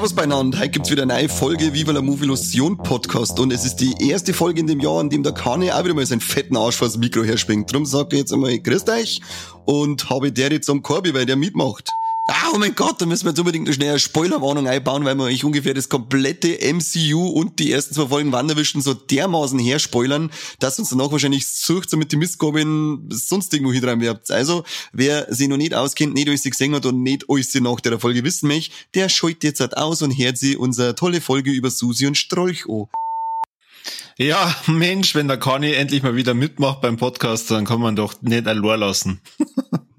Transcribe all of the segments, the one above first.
Servus beieinander, heute gibt's wieder eine neue Folge Viva la Movie Illusion Podcast und es ist die erste Folge in dem Jahr, an dem der Kane auch wieder mal seinen fetten Arsch vors Mikro herspringt. Drum sage ich jetzt einmal Grüßt euch und habe der jetzt am Korbi, weil der mitmacht. Ah, oh mein Gott, da müssen wir jetzt unbedingt eine schnelle Spoilerwarnung einbauen, weil wir euch ungefähr das komplette MCU und die ersten zwei Folgen Wanderwischen so dermaßen herspoilern, dass uns danach wahrscheinlich sucht, damit die Mistgabeln sonst irgendwo hineinwerbt. Also, wer sich noch nicht auskennt, nicht alles gesehen hat und nicht alles nach der Folge wissen möchte, der schaltet jetzt halt aus und hört sich unsere tolle Folge über Susi und Strolch an. Ja, Mensch, wenn der Kani endlich mal wieder mitmacht beim Podcast, dann kann man doch nicht allein lassen.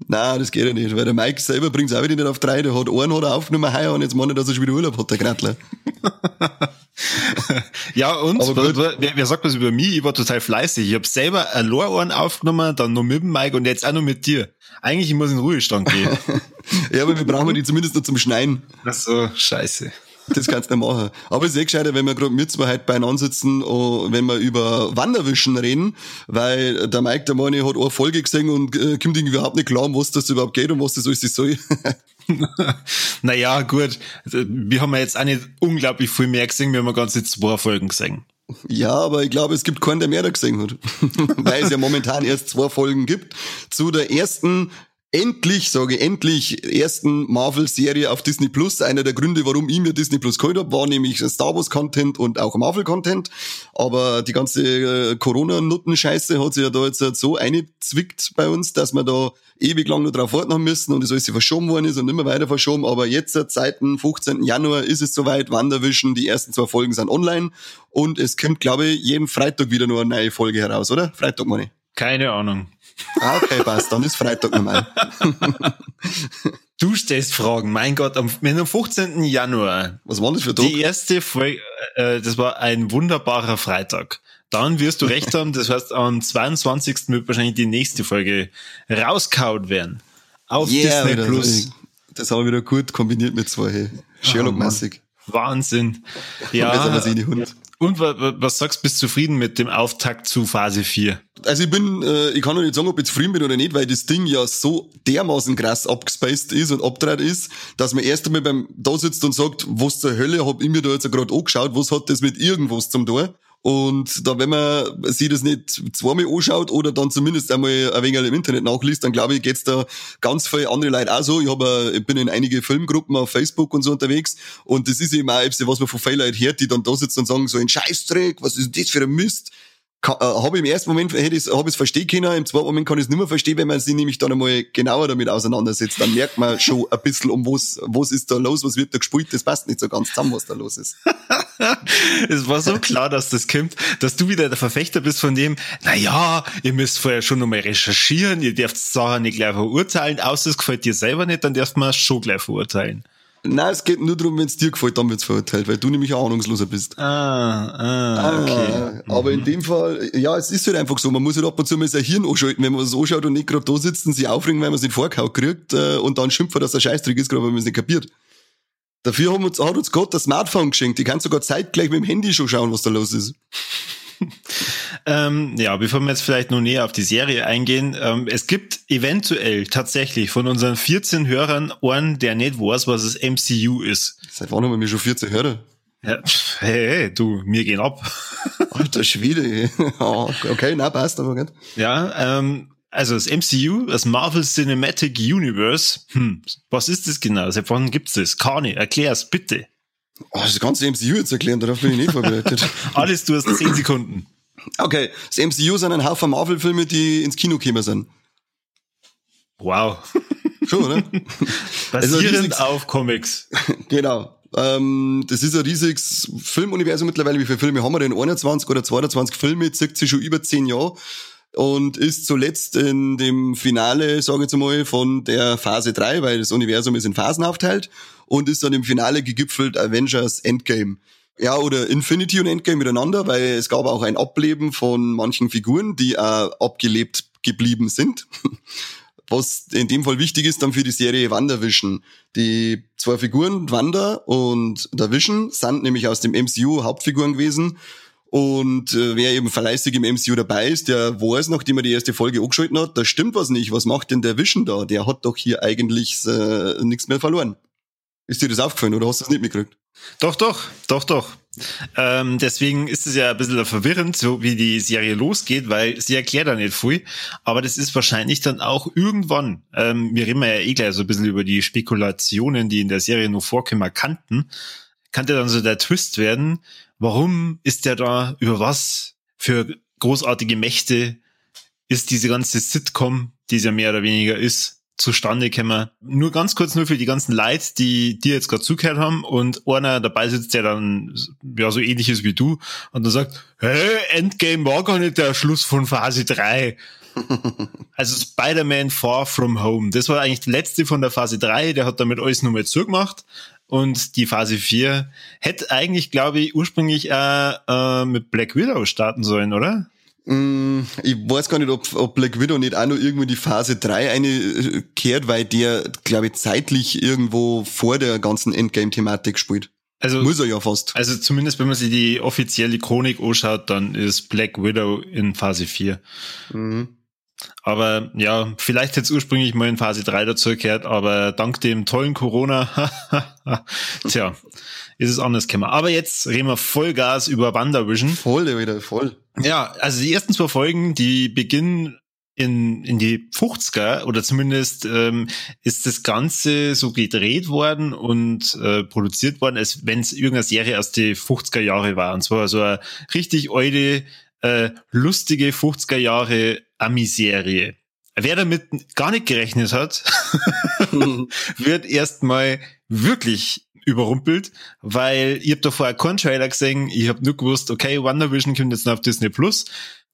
Nein, das geht ja nicht, weil der Mike selber bringt es auch wieder nicht auf drei. Der hat einen hat er aufgenommen heuer und jetzt meint er, dass er schon wieder Urlaub hat, der Gratler. ja, und? Wer, wer, sagt was über mich? Ich war total fleißig. Ich habe selber ein einen aufgenommen, dann noch mit dem Mike und jetzt auch noch mit dir. Eigentlich ich muss in Ruhestand gehen. ja, aber wir brauchen die zumindest noch zum Schneiden. Ach so, scheiße. Das kannst du nicht machen. Aber es ist eh gescheiter, wenn wir gerade mit zwei heute beieinander sitzen, und wenn wir über Wanderwischen reden, weil der Mike, der Mann, hat eine Folge gesehen und äh, kommt irgendwie überhaupt nicht klar, um was das überhaupt geht und was das alles soll. naja, gut. Wir haben ja jetzt auch nicht unglaublich viel mehr gesehen, wir haben ganze zwei Folgen gesehen. Ja, aber ich glaube, es gibt keinen, der mehr da gesehen hat. Weil es ja momentan erst zwei Folgen gibt. Zu der ersten endlich, sage ich, endlich ersten Marvel-Serie auf Disney Plus. Einer der Gründe, warum ich mir Disney Plus geholt habe, war nämlich Star Wars-Content und auch Marvel-Content. Aber die ganze äh, Corona-Nutten-Scheiße hat sich ja da jetzt so eingezwickt bei uns, dass wir da ewig lang nur drauf warten haben müssen und es alles verschoben worden ist und immer weiter verschoben. Aber jetzt, seit dem 15. Januar, ist es soweit. Wanderwischen, die ersten zwei Folgen sind online und es kommt, glaube ich, jeden Freitag wieder nur eine neue Folge heraus, oder? Freitag, meine Keine Ahnung. Ah, okay, passt. Dann ist Freitag normal. Du stellst Fragen. Mein Gott, am, am 15. Januar. Was war das für Tag? Die erste Folge, äh, das war ein wunderbarer Freitag. Dann wirst du recht haben, das heißt, am 22. wird wahrscheinlich die nächste Folge rauskaut werden. Auf yeah, Disney Plus. Das haben wir wieder gut kombiniert mit zwei. Sherlock-mäßig. Oh, Wahnsinn. Ja. Und was sagst du, bist zufrieden mit dem Auftakt zu Phase 4? Also ich bin, äh, ich kann noch nicht sagen, ob ich zufrieden bin oder nicht, weil das Ding ja so dermaßen krass abgespaced ist und abgedreht ist, dass man erst einmal beim da sitzt und sagt, was zur Hölle hab ich mir da jetzt gerade angeschaut, was hat das mit irgendwas zum tun? Und da, wenn man sich das nicht zweimal anschaut oder dann zumindest einmal ein wenig im Internet nachliest, dann glaube ich, geht's da ganz viele andere Leute auch so. Ich, hab, ich bin in einige Filmgruppen auf Facebook und so unterwegs und das ist eben auch etwas, was man von vielen Leuten hört, die dann da sitzen und sagen, so ein Scheißdreck, was ist das für ein Mist? äh, habe im ersten Moment hätte ich es verstehen können, im zweiten Moment kann ich es nicht mehr verstehen, wenn man sich nämlich dann einmal genauer damit auseinandersetzt, dann merkt man schon ein bisschen um was was ist da los, was wird da gespielt, das passt nicht so ganz zusammen, was da los ist. es war so klar, dass das kommt, dass du wieder der Verfechter bist von dem, na ja, ihr müsst vorher schon nochmal recherchieren, ihr dürft Sachen nicht gleich verurteilen, außer es gefällt dir selber nicht, dann dürft man es schon gleich verurteilen. Nein, es geht nur darum, wenn es dir gefällt, dann wird's verurteilt, weil du nämlich auch ahnungsloser bist. Ah, ah, okay. Ah, aber in dem Fall, ja, es ist halt einfach so, man muss halt ab und zu mal sein Hirn anschalten, wenn man was anschaut und nicht gerade da sitzt und sich aufregen, weil man es nicht vorgehauen kriegt äh, und dann schimpft, dass der Scheißtrick ist, gerade weil man es nicht kapiert. Dafür haben uns, hat uns Gott das Smartphone geschenkt. Ich kann sogar zeitgleich mit dem Handy schon schauen, was da los ist. ähm, ja, bevor wir jetzt vielleicht noch näher auf die Serie eingehen, ähm, es gibt eventuell tatsächlich von unseren 14 Hörern einen, der nicht weiß, was das MCU ist. Seit wann haben wir schon 14 Hörer? Ja, hey, hey, du, mir gehen ab. Alter Schwede. okay, na passt aber nicht. Ja, ähm, also das MCU, das Marvel Cinematic Universe, hm, was ist das genau? Seit wann gibt's das? Kani, erklär's bitte. Oh, das ganze MCU jetzt erklären, darauf bin ich nicht vorbereitet. Alles, du hast 10 Sekunden. Okay, das MCU sind ein Haufen Marvel-Filme, die ins Kino gekommen sind. Wow. Schon, oder? Basierend also auf Comics. genau. Ähm, das ist ein riesiges Filmuniversum mittlerweile. Wie viele Filme haben wir denn? 21 oder 22 Filme, zirkt sich schon über 10 Jahre und ist zuletzt in dem Finale, sage ich jetzt mal, von der Phase 3, weil das Universum ist in Phasen aufteilt und ist dann im Finale gegipfelt Avengers Endgame. Ja, oder Infinity und Endgame miteinander, weil es gab auch ein Ableben von manchen Figuren, die auch abgelebt geblieben sind. Was in dem Fall wichtig ist dann für die Serie WandaVision. Die zwei Figuren, Wanda und der Vision, sind nämlich aus dem MCU Hauptfiguren gewesen und äh, wer eben fleißig im MCU dabei ist, der weiß, nachdem er die erste Folge angeschaltet hat, da stimmt was nicht. Was macht denn der Vision da? Der hat doch hier eigentlich äh, nichts mehr verloren. Ist dir das aufgefallen oder hast du es nicht mitgekriegt? Doch, doch, doch, doch. Ähm, deswegen ist es ja ein bisschen verwirrend, so wie die Serie losgeht, weil sie erklärt da nicht viel. Aber das ist wahrscheinlich dann auch irgendwann, ähm, wir reden ja eh gleich so ein bisschen über die Spekulationen, die in der Serie noch vorkommen kannten, kann der dann so der Twist werden. Warum ist der da, über was für großartige Mächte ist diese ganze Sitcom, die es ja mehr oder weniger ist, zustande gekommen. Nur ganz kurz nur für die ganzen Leute, die dir jetzt gerade zugehört haben und einer dabei sitzt, der dann ja so ähnlich ist wie du und dann sagt, hey, Endgame war gar nicht der Schluss von Phase 3. also Spider-Man Far From Home, das war eigentlich der letzte von der Phase 3, der hat damit alles nochmal zugemacht und die Phase 4 hätte eigentlich, glaube ich, ursprünglich äh, äh, mit Black Widow starten sollen, oder? Mm, ich weiß gar nicht, ob, ob Black Widow nicht auch noch irgendwo in die Phase 3 eine kehrt, weil der, glaube ich, zeitlich irgendwo vor der ganzen Endgame-Thematik spielt. Also, Muss er ja fast. Also zumindest, wenn man sich die offizielle Chronik anschaut, dann ist Black Widow in Phase 4. Mhm. Aber ja, vielleicht hätte es ursprünglich mal in Phase 3 dazugehört, aber dank dem tollen Corona, tja, ist es anders gekommen. Aber jetzt reden wir Vollgas über WandaVision. Voll, wieder voll. Ja, also die ersten zwei Folgen, die beginnen in, in die 50er oder zumindest ähm, ist das Ganze so gedreht worden und äh, produziert worden, als wenn es irgendeine Serie aus den 50er Jahre war. Und zwar so eine richtig alte, äh, lustige 50er Jahre Ami-Serie. Wer damit gar nicht gerechnet hat, wird erstmal wirklich überrumpelt, weil ich hab da vorher keinen Trailer gesehen, ich hab nur gewusst, okay, WandaVision kommt jetzt noch auf Disney Plus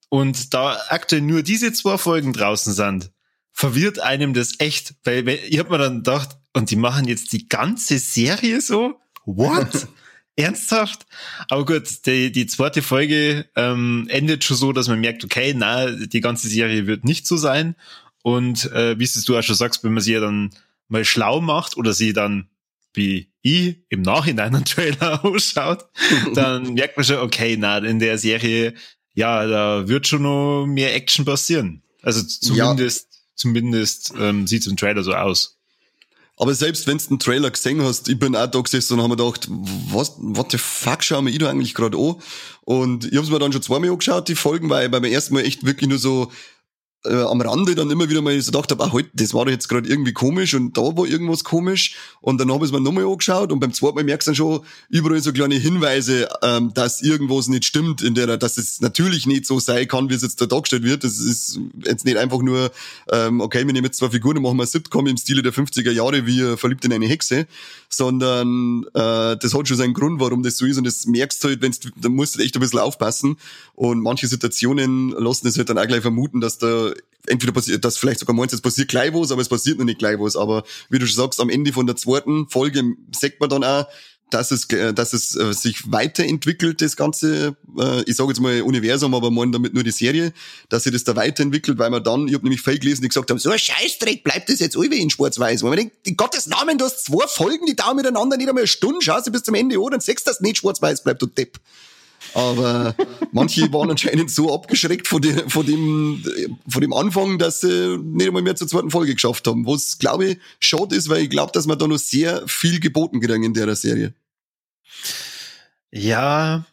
und da aktuell nur diese zwei Folgen draußen sind, verwirrt einem das echt, weil, weil ich hab mir dann gedacht, und die machen jetzt die ganze Serie so? What? Ernsthaft? Aber gut, die, die zweite Folge ähm, endet schon so, dass man merkt, okay, na, die ganze Serie wird nicht so sein. Und äh, wie es du auch schon sagst, wenn man sie ja dann mal schlau macht oder sie dann wie ich im Nachhinein einen Trailer ausschaut, dann merkt man schon, okay, na, in der Serie, ja, da wird schon noch mehr Action passieren. Also zumindest, ja. zumindest ähm, sieht es im Trailer so aus. Aber selbst wenn du den Trailer gesehen hast, ich bin auch da gesessen und habe mir gedacht, was, what the fuck schauen wir ich da eigentlich gerade an? Und ich habe es mir dann schon zweimal angeschaut, die Folgen, weil beim ersten Mal echt wirklich nur so äh, am Rande dann immer wieder mal so gedacht habe, ah, halt, das war doch jetzt gerade irgendwie komisch und da war irgendwas komisch. Und dann habe ich es mir nochmal angeschaut und beim zweiten Mal merkst du dann schon überall so kleine Hinweise, ähm, dass irgendwas nicht stimmt, in der, dass es natürlich nicht so sein kann, wie es jetzt da dargestellt wird. Das ist jetzt nicht einfach nur, ähm, okay, wir nehmen jetzt zwei Figuren und machen mal Sitcom im Stile der 50er Jahre, wie verliebt in eine Hexe, sondern äh, das hat schon seinen Grund, warum das so ist. Und das merkst du halt, wenn da musst du echt ein bisschen aufpassen. Und manche Situationen lassen es halt dann auch gleich vermuten, dass da entweder passiert, dass vielleicht sogar meinst, es passiert gleich was, aber es passiert noch nicht gleich was. Aber wie du schon sagst, am Ende von der zweiten Folge sagt man dann auch, dass es, dass es äh, sich weiterentwickelt, das ganze, äh, ich sage jetzt mal Universum, aber meinen damit nur die Serie, dass sich das da weiterentwickelt, weil man dann, ich habe nämlich viel gelesen, die gesagt haben, so ein Scheißdreck, bleibt das jetzt irgendwie in schwarz-weiß. Weil man denkt, in Gottes Namen, du hast zwei Folgen, die dauern miteinander nicht einmal eine Stunde, schau sie bis zum Ende an, dann sechst das nicht schwarz-weiß bleibt, du Depp. Aber manche waren anscheinend so abgeschreckt von, dem, von, dem, von dem Anfang, dass sie nicht einmal mehr zur zweiten Folge geschafft haben. Was, glaube ich, schade ist, weil ich glaube, dass man da noch sehr viel geboten kriegen in der Serie. Ja,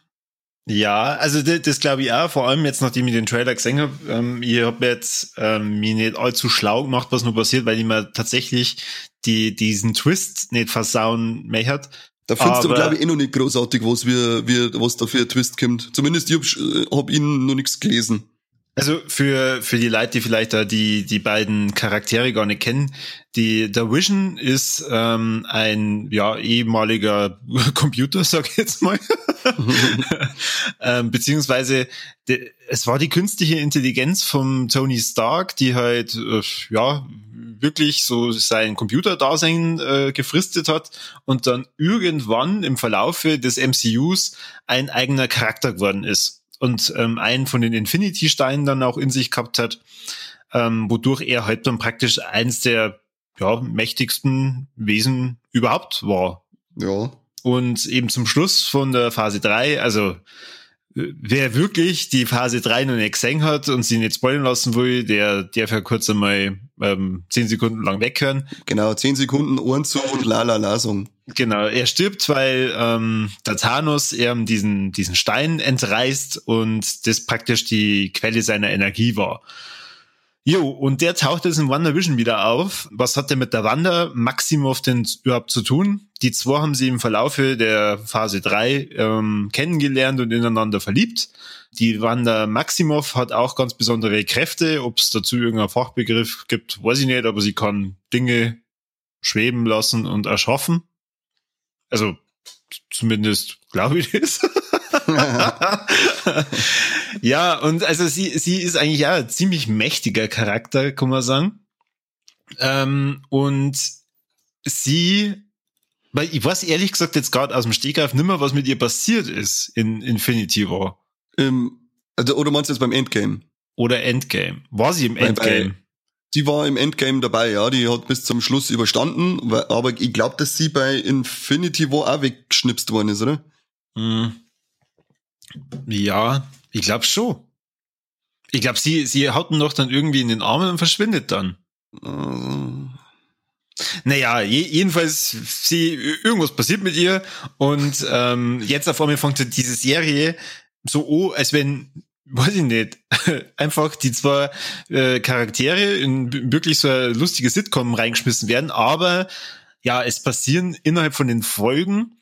ja, also das, das glaube ich auch, vor allem jetzt, nachdem ich den Trailer gesehen habe. Ähm, ich habe jetzt ähm, mich nicht allzu schlau gemacht, was nur passiert, weil ich mir tatsächlich die, diesen Twist nicht versauen möchte. Da findest du, glaube ich, eh noch nicht großartig, was, wir, wir, was da für ein Twist kommt. Zumindest ich hab, äh, hab ihn noch nichts gelesen. Also für, für die Leute, die vielleicht da die, die beiden Charaktere gar nicht kennen, die, der Vision ist ähm, ein ja, ehemaliger Computer, sag ich jetzt mal. ähm, beziehungsweise de, es war die künstliche Intelligenz vom Tony Stark, die halt äh, ja wirklich so sein Computerdasein äh, gefristet hat und dann irgendwann im Verlaufe des MCUs ein eigener Charakter geworden ist und ähm, einen von den Infinity-Steinen dann auch in sich gehabt hat, ähm, wodurch er halt dann praktisch eins der ja, mächtigsten Wesen überhaupt war. Ja. Und eben zum Schluss von der Phase 3, also wer wirklich die Phase 3 noch nicht gesehen hat und sie nicht spoilern lassen will, der darf ja kurz einmal ähm, 10 Sekunden lang weghören. Genau, 10 Sekunden Ohren zu und la la la Song. Genau, er stirbt, weil ähm, der Thanos ihm diesen, diesen Stein entreißt und das praktisch die Quelle seiner Energie war. Jo, und der taucht jetzt in WandaVision wieder auf. Was hat der mit der Wanda Maximoff denn überhaupt zu tun? Die zwei haben sie im Verlaufe der Phase 3 ähm, kennengelernt und ineinander verliebt. Die Wanda Maximoff hat auch ganz besondere Kräfte. Ob es dazu irgendeinen Fachbegriff gibt, weiß ich nicht, aber sie kann Dinge schweben lassen und erschaffen. Also zumindest glaube ich das. ja, und also sie, sie ist eigentlich ja ein ziemlich mächtiger Charakter, kann man sagen. Ähm, und sie, weil ich weiß ehrlich gesagt jetzt gerade aus dem Stegreif nimmer, was mit ihr passiert ist in Infinity War. Ähm, also, oder meinst du jetzt beim Endgame? Oder Endgame. War sie im Endgame? Sie war im Endgame dabei, ja. Die hat bis zum Schluss überstanden, aber ich glaube, dass sie bei Infinity War auch weggeschnipst worden ist, oder? Hm. Ja, ich glaube schon. Ich glaube, sie, sie haut ihn doch dann irgendwie in den Armen und verschwindet dann. Uh. Naja, je, jedenfalls, sie, irgendwas passiert mit ihr und ähm, jetzt auf einmal fängt diese Serie so an, als wenn, weiß ich nicht, einfach die zwei äh, Charaktere in wirklich so eine lustige Sitcom reingeschmissen werden, aber ja, es passieren innerhalb von den Folgen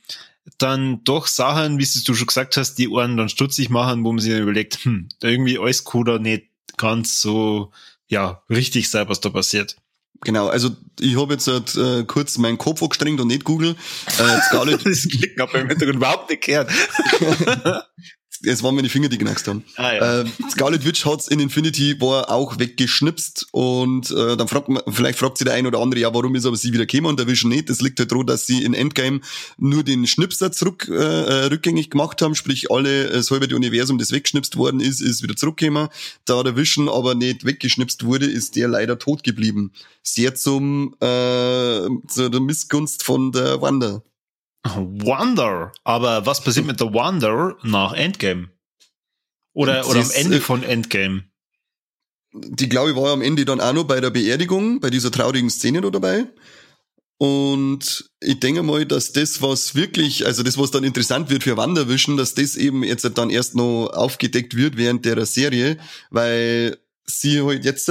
dann doch Sachen, wie du schon gesagt hast, die Ohren dann stutzig machen, wo man sich dann überlegt, hm, irgendwie alles cool nicht ganz so, ja, richtig sein, was da passiert. Genau, also ich habe jetzt halt, äh, kurz meinen Kopf angestrengt und nicht Google. Äh, Scarlett das Klicken ich im Hintergrund überhaupt nicht gehört. es waren meine Finger, die genackt haben. Ah, ja. äh, Scarlet Witch hat's in Infinity War auch weggeschnipst und äh, dann fragt man, vielleicht fragt sich der ein oder andere, ja, warum ist aber sie wieder gekommen und der Vision nicht. Das liegt halt daran, dass sie in Endgame nur den Schnipser zurück äh, äh, rückgängig gemacht haben, sprich alle, das halbe Universum, das weggeschnipst worden ist, ist wieder zurückgekommen. Da der Vision aber nicht weggeschnipst wurde, ist der leider tot geblieben. Sehr zum äh, zu der Missgunst von der Wanda. Wonder. Aber was passiert mit der Wonder nach Endgame? Oder, oder am Ende äh, von Endgame? Die glaube ich war am Ende dann auch noch bei der Beerdigung, bei dieser traurigen Szene da dabei. Und ich denke mal, dass das, was wirklich, also das, was dann interessant wird für Wanderwischen, dass das eben jetzt dann erst noch aufgedeckt wird während der Serie, weil sie halt jetzt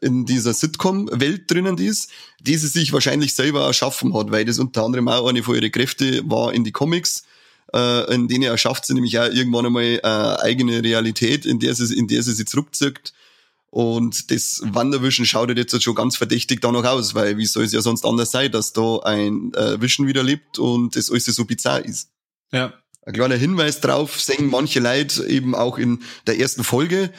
in dieser Sitcom-Welt drinnen ist, die sie sich wahrscheinlich selber erschaffen hat, weil das unter anderem auch eine von ihren Kräfte war in die Comics, äh, in denen erschafft sie nämlich auch irgendwann einmal äh, eigene Realität, in der sie, in der sie sich zurückzieht. Und das Wanderwischen schaut jetzt schon ganz verdächtig danach aus, weil wie soll es ja sonst anders sein, dass da ein äh, Wischen wieder lebt und das alles so bizarr ist. Ja. Ein kleiner Hinweis drauf, sehen manche Leute eben auch in der ersten Folge,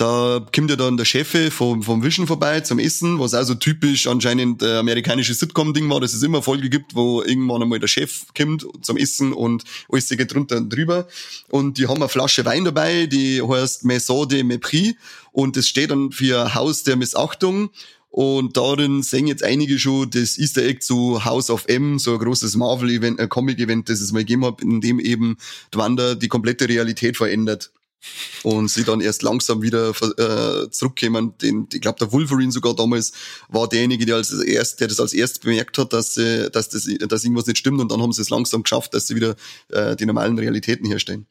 da kommt ja dann der Chef vom, vom Vision vorbei zum Essen, was auch so typisch anscheinend äh, amerikanische Sitcom-Ding war, dass es immer Folge gibt, wo irgendwann einmal der Chef kommt zum Essen und alles geht drunter und drüber. Und die haben eine Flasche Wein dabei, die heißt Maison de Mépris und das steht dann für Haus der Missachtung. Und darin sehen jetzt einige schon das Easter Egg zu House of M, so ein großes Marvel-Event, ein Comic-Event, das es mal gegeben hat, in dem eben Wanda die komplette Realität verändert und sie dann erst langsam wieder äh, zurückkämen. Den, ich glaube, der Wolverine sogar damals war derjenige, der, als erst, der das als erst bemerkt hat, dass, äh, dass, das, dass irgendwas nicht stimmt und dann haben sie es langsam geschafft, dass sie wieder äh, die normalen Realitäten herstellen.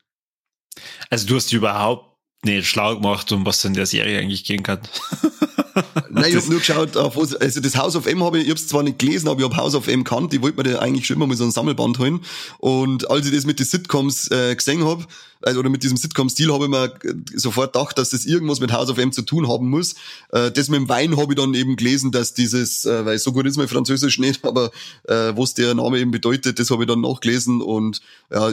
Also du hast überhaupt nicht schlau gemacht, um was in der Serie eigentlich gehen kann. Nein, ich habe nur geschaut, auf also das House of M habe ich, ich habe zwar nicht gelesen, aber ich habe House of M kannt, ich wollte mir da eigentlich schon immer mal so ein Sammelband holen. Und als ich das mit den Sitcoms äh, gesehen habe, also, oder mit diesem Sitcom-Stil habe ich mir sofort gedacht, dass das irgendwas mit House of M zu tun haben muss. Äh, das mit dem Wein habe ich dann eben gelesen, dass dieses, äh, weil so gut ist mein Französisch nicht, aber äh, was der Name eben bedeutet, das habe ich dann nachgelesen und ja,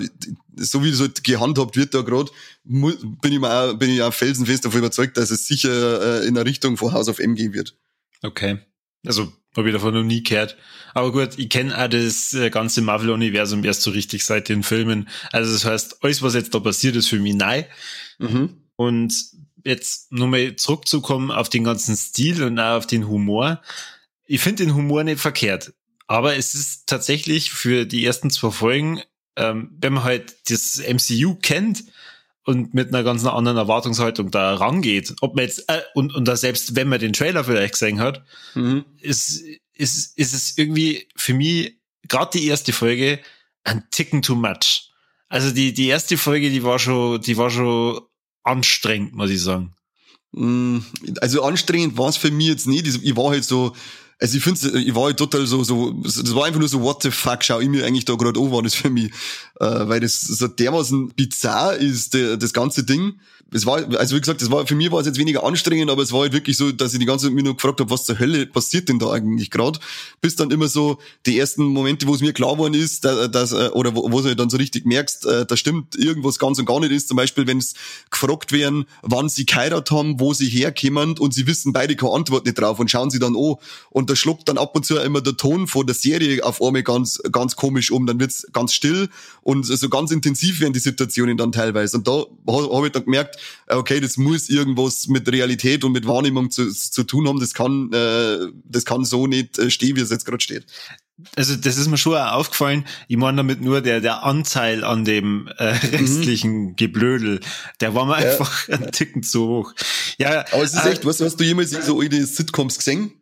so wie das halt gehandhabt wird da gerade, bin ich mir auch, bin ich auch felsenfest davon überzeugt, dass es sicher äh, in der Richtung von House of M gehen wird. Okay. Also habe ich davon noch nie gehört. Aber gut, ich kenne auch das äh, ganze Marvel-Universum erst so richtig seit den Filmen. Also das heißt, alles, was jetzt da passiert, ist für mich neu. Mhm. Und jetzt nochmal zurückzukommen auf den ganzen Stil und auch auf den Humor. Ich finde den Humor nicht verkehrt. Aber es ist tatsächlich für die ersten zwei Folgen, ähm, wenn man halt das MCU kennt und mit einer ganz anderen Erwartungshaltung da rangeht, ob man jetzt, äh, und, und da selbst wenn man den Trailer vielleicht gesehen hat, mhm. ist, ist, ist es irgendwie für mich, gerade die erste Folge, ein Ticken too much. Also die, die erste Folge, die war schon, die war schon anstrengend, muss ich sagen. Mm, also anstrengend war es für mich jetzt nicht. Ich war halt so, also ich finde, ich war halt total so, so, das war einfach nur so, what the fuck, schau ich mir eigentlich da gerade an, war das für mich. Äh, weil das so dermaßen bizarr ist, der, das ganze Ding es war, also wie gesagt, das war, für mich war es jetzt weniger anstrengend, aber es war halt wirklich so, dass ich die ganze Zeit mir nur gefragt habe, was zur Hölle passiert denn da eigentlich gerade? Bis dann immer so die ersten Momente, wo es mir klar worden ist, dass, dass äh, oder wo, wo du dann so richtig merkst, äh, da stimmt irgendwas ganz und gar nicht ist. Zum Beispiel, wenn es gefragt werden, wann sie geheiratet haben, wo sie herkommen und sie wissen beide keine Antwort nicht drauf und schauen sie dann an. Und da schluckt dann ab und zu immer der Ton von der Serie auf einmal ganz, ganz komisch um. Dann wird's ganz still und so ganz intensiv werden die Situationen dann teilweise. Und da habe ich dann gemerkt, okay, das muss irgendwas mit Realität und mit Wahrnehmung zu, zu tun haben. Das kann, äh, das kann so nicht äh, stehen, wie es jetzt gerade steht. Also das ist mir schon auch aufgefallen. Ich meine damit nur der der Anteil an dem äh, mhm. restlichen mhm. Geblödel, der war mir ja. einfach ein Ticken zu hoch. Ja, aber es ist äh, echt, was hast du jemals so in die Sitcoms gesehen?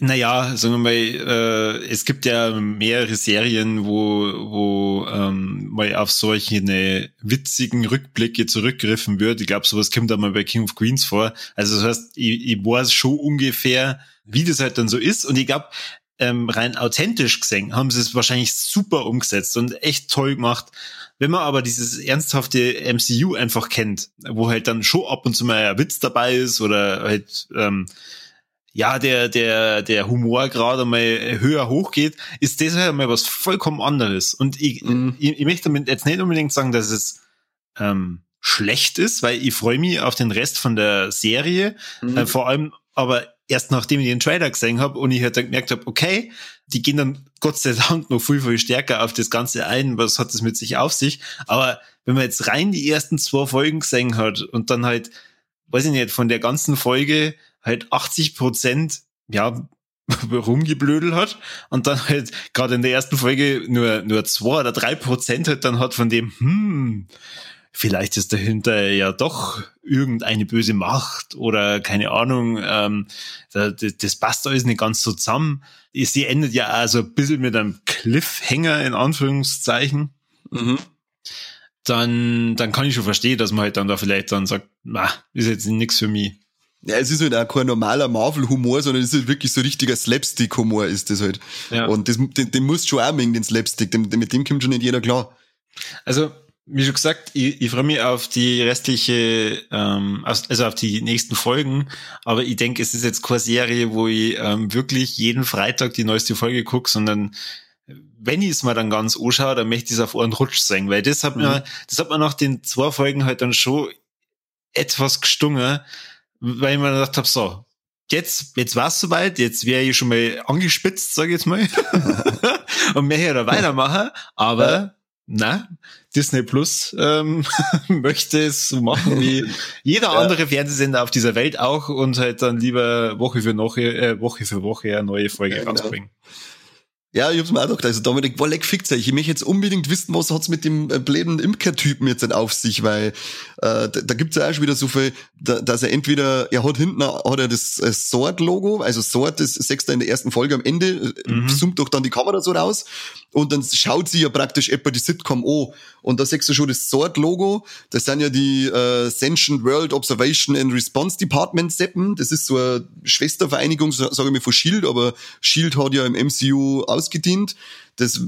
Naja, sagen wir mal, äh, es gibt ja mehrere Serien, wo, wo ähm, mal auf solche ne, witzigen Rückblicke zurückgriffen wird. Ich glaube, sowas kommt da mal bei King of Queens vor. Also das heißt, ich, ich weiß schon ungefähr, wie das halt dann so ist. Und ich glaube, ähm, rein authentisch gesehen haben sie es wahrscheinlich super umgesetzt und echt toll gemacht. Wenn man aber dieses ernsthafte MCU einfach kennt, wo halt dann schon ab und zu mal ein Witz dabei ist oder halt ähm, ja, der, der, der Humor gerade mal höher hochgeht, ist das halt mal was vollkommen anderes. Und ich, mhm. ich, ich möchte damit jetzt nicht unbedingt sagen, dass es ähm, schlecht ist, weil ich freue mich auf den Rest von der Serie. Mhm. Äh, vor allem aber erst nachdem ich den Trailer gesehen habe und ich halt dann gemerkt habe, okay, die gehen dann Gott sei Dank noch viel, viel stärker auf das Ganze ein, was hat das mit sich auf sich. Aber wenn man jetzt rein die ersten zwei Folgen gesehen hat und dann halt, weiß ich nicht, von der ganzen Folge halt 80 Prozent, ja, rumgeblödelt hat und dann halt gerade in der ersten Folge nur, nur zwei oder drei Prozent halt dann hat von dem, hm, vielleicht ist dahinter ja doch irgendeine böse Macht oder keine Ahnung, ähm, das, das passt alles nicht ganz so zusammen. Sie endet ja also ein bisschen mit einem Cliffhanger in Anführungszeichen. Mhm. Dann, dann kann ich schon verstehen, dass man halt dann da vielleicht dann sagt, na, ist jetzt nichts für mich. Ja, es ist halt auch kein normaler Marvel-Humor, sondern es ist halt wirklich so richtiger Slapstick-Humor ist das halt. Ja. Und das, den, den musst du schon auch mengen, den Slapstick. Den, mit dem kommt schon nicht jeder klar. Also, wie schon gesagt, ich, ich freue mich auf die restliche, ähm, also auf die nächsten Folgen, aber ich denke, es ist jetzt keine Serie, wo ich ähm, wirklich jeden Freitag die neueste Folge gucke, sondern wenn ich es mal dann ganz anschaue, dann möchte ich es auf einen Rutsch singen, weil das hat mhm. mir, das hat mir nach den zwei Folgen halt dann schon etwas gestungen, weil ich mir gedacht habe, so, jetzt, jetzt war es soweit, jetzt wäre ich schon mal angespitzt, sage ich jetzt mal, und mehr hier da weitermachen, aber ja. na, Disney Plus ähm, möchte es so machen wie jeder ja. andere Fernsehsender auf dieser Welt auch und halt dann lieber Woche für Woche, äh, Woche für Woche eine neue Folge ja, genau. Ja, ich hab's mir auch gedacht. Also Dominik Wolleck fickt sich. Ich möchte jetzt unbedingt wissen, was hat's mit dem äh, blöden Imker-Typen jetzt auf sich, weil äh, da, da gibt's ja auch schon wieder so viel, da, dass er entweder, er hat hinten hat er das äh, Sword-Logo, also Sword, das sechste in der ersten Folge am Ende, äh, mhm. zoomt doch dann die Kamera so raus und dann schaut sie ja praktisch etwa die Sitcom an und da siehst du schon das Sword-Logo, das sind ja die äh, Sentient World Observation and Response Department Seppen, das ist so eine Schwestervereinigung, sage ich mal, von S.H.I.E.L.D., aber S.H.I.E.L.D. hat ja im MCU aus ausgedient. Das,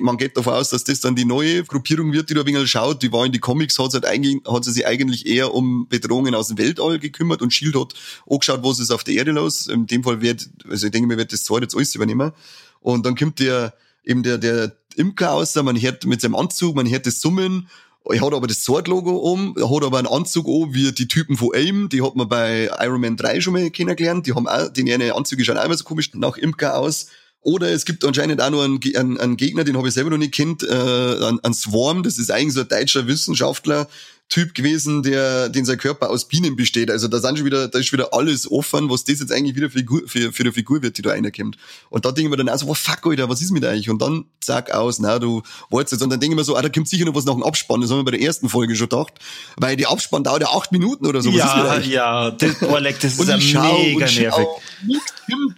man geht davon aus, dass das dann die neue Gruppierung wird, die da ein wenig schaut. Die war in die Comics, hat, halt eigentlich, hat sie sich eigentlich eher um Bedrohungen aus dem Weltall gekümmert und Shield hat angeschaut, was ist auf der Erde los. In dem Fall wird, also ich denke mir, wird das Zeug jetzt alles übernehmen. Und dann kommt der, eben der, der Imker raus, man hört mit seinem Anzug, man hört das Summen er hat aber das Sword-Logo um, er hat aber einen Anzug um, wie die Typen von AIM, die hat man bei Iron Man 3 schon mal kennengelernt, die haben auch, die eine Anzüge schauen auch immer so komisch nach Imker aus. Oder es gibt anscheinend auch noch einen, einen, einen Gegner, den habe ich selber noch nicht kennt, äh, einen, einen Swarm, das ist eigentlich so ein deutscher Wissenschaftler, Typ gewesen, der, den sein Körper aus Bienen besteht. Also da sind schon wieder, da ist wieder alles offen, was das jetzt eigentlich wieder für, für, für eine Figur wird, die da reinkommt. Und da denke ich mir dann auch so, oh fuck, Alter, was ist mit eigentlich? Und dann zack aus, na, du wolltest jetzt. Und dann denke ich mir so, ah, da kommt sicher noch was nach dem Abspann. Das haben wir bei der ersten Folge schon gedacht. Weil die Abspann dauert ja acht Minuten oder so. Was ja, ja, das, boah, leck, das ist ja mega nervig.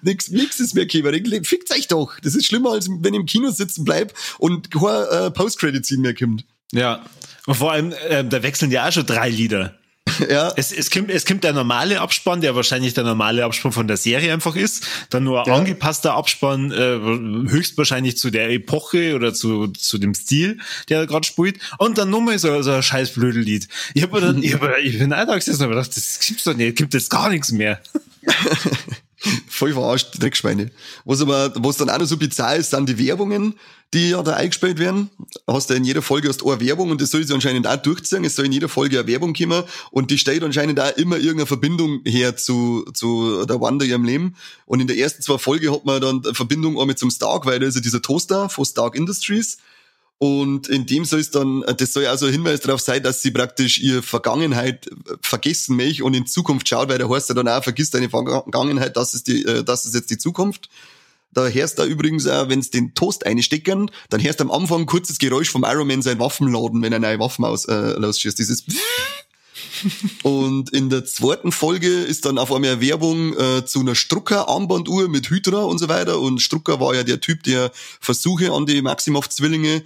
Nix, nix, ist mehr Käfer. Fickt euch doch. Das ist schlimmer, als wenn ich im Kino sitzen bleib und kein äh, Post-Credit-Scene mehr kommt. Ja. Und vor allem, äh, da wechseln ja auch schon drei Lieder. Ja. Es, es, kommt, es kommt der normale Abspann, der wahrscheinlich der normale Abspann von der Serie einfach ist. Dann nur ein ja. angepasster Abspann, äh, höchstwahrscheinlich zu der Epoche oder zu, zu dem Stil, der er gerade spielt. Und dann nochmal so, so ein scheiß Blödellied. Ich hab dann, ich, hab, ich bin auch da gesessen und gedacht, das gibt's doch nicht, gibt jetzt gar nichts mehr. Voll verarscht, Dreckschweine. Was aber, was dann auch noch so bizarr ist, sind die Werbungen, die ja da eingespielt werden. Hast du in jeder Folge hast eine Werbung und das soll sich anscheinend auch durchziehen. Es soll in jeder Folge eine Werbung kommen und die stellt anscheinend auch immer irgendeine Verbindung her zu, zu der Wanda ihrem Leben. Und in der ersten zwei Folge hat man dann eine Verbindung auch mit zum Stark, weil da ist ja dieser Toaster von Stark Industries. Und in dem soll es dann, das soll also ein Hinweis darauf sein, dass sie praktisch ihre Vergangenheit vergessen möchte und in Zukunft schaut, weil der heißt ja dann auch, vergiss deine Vergangenheit, das ist die, äh, das ist jetzt die Zukunft. Da hörst du übrigens auch, wenn den Toast einstecken, dann hörst du am Anfang ein kurzes Geräusch vom Iron Man sein Waffenladen, wenn er neue Waffen aus, äh, losschießt. Dieses und in der zweiten Folge ist dann auf einmal Werbung äh, zu einer Strucker-Armbanduhr mit Hydra und so weiter. Und Strucker war ja der Typ, der Versuche an die Maximoff-Zwillinge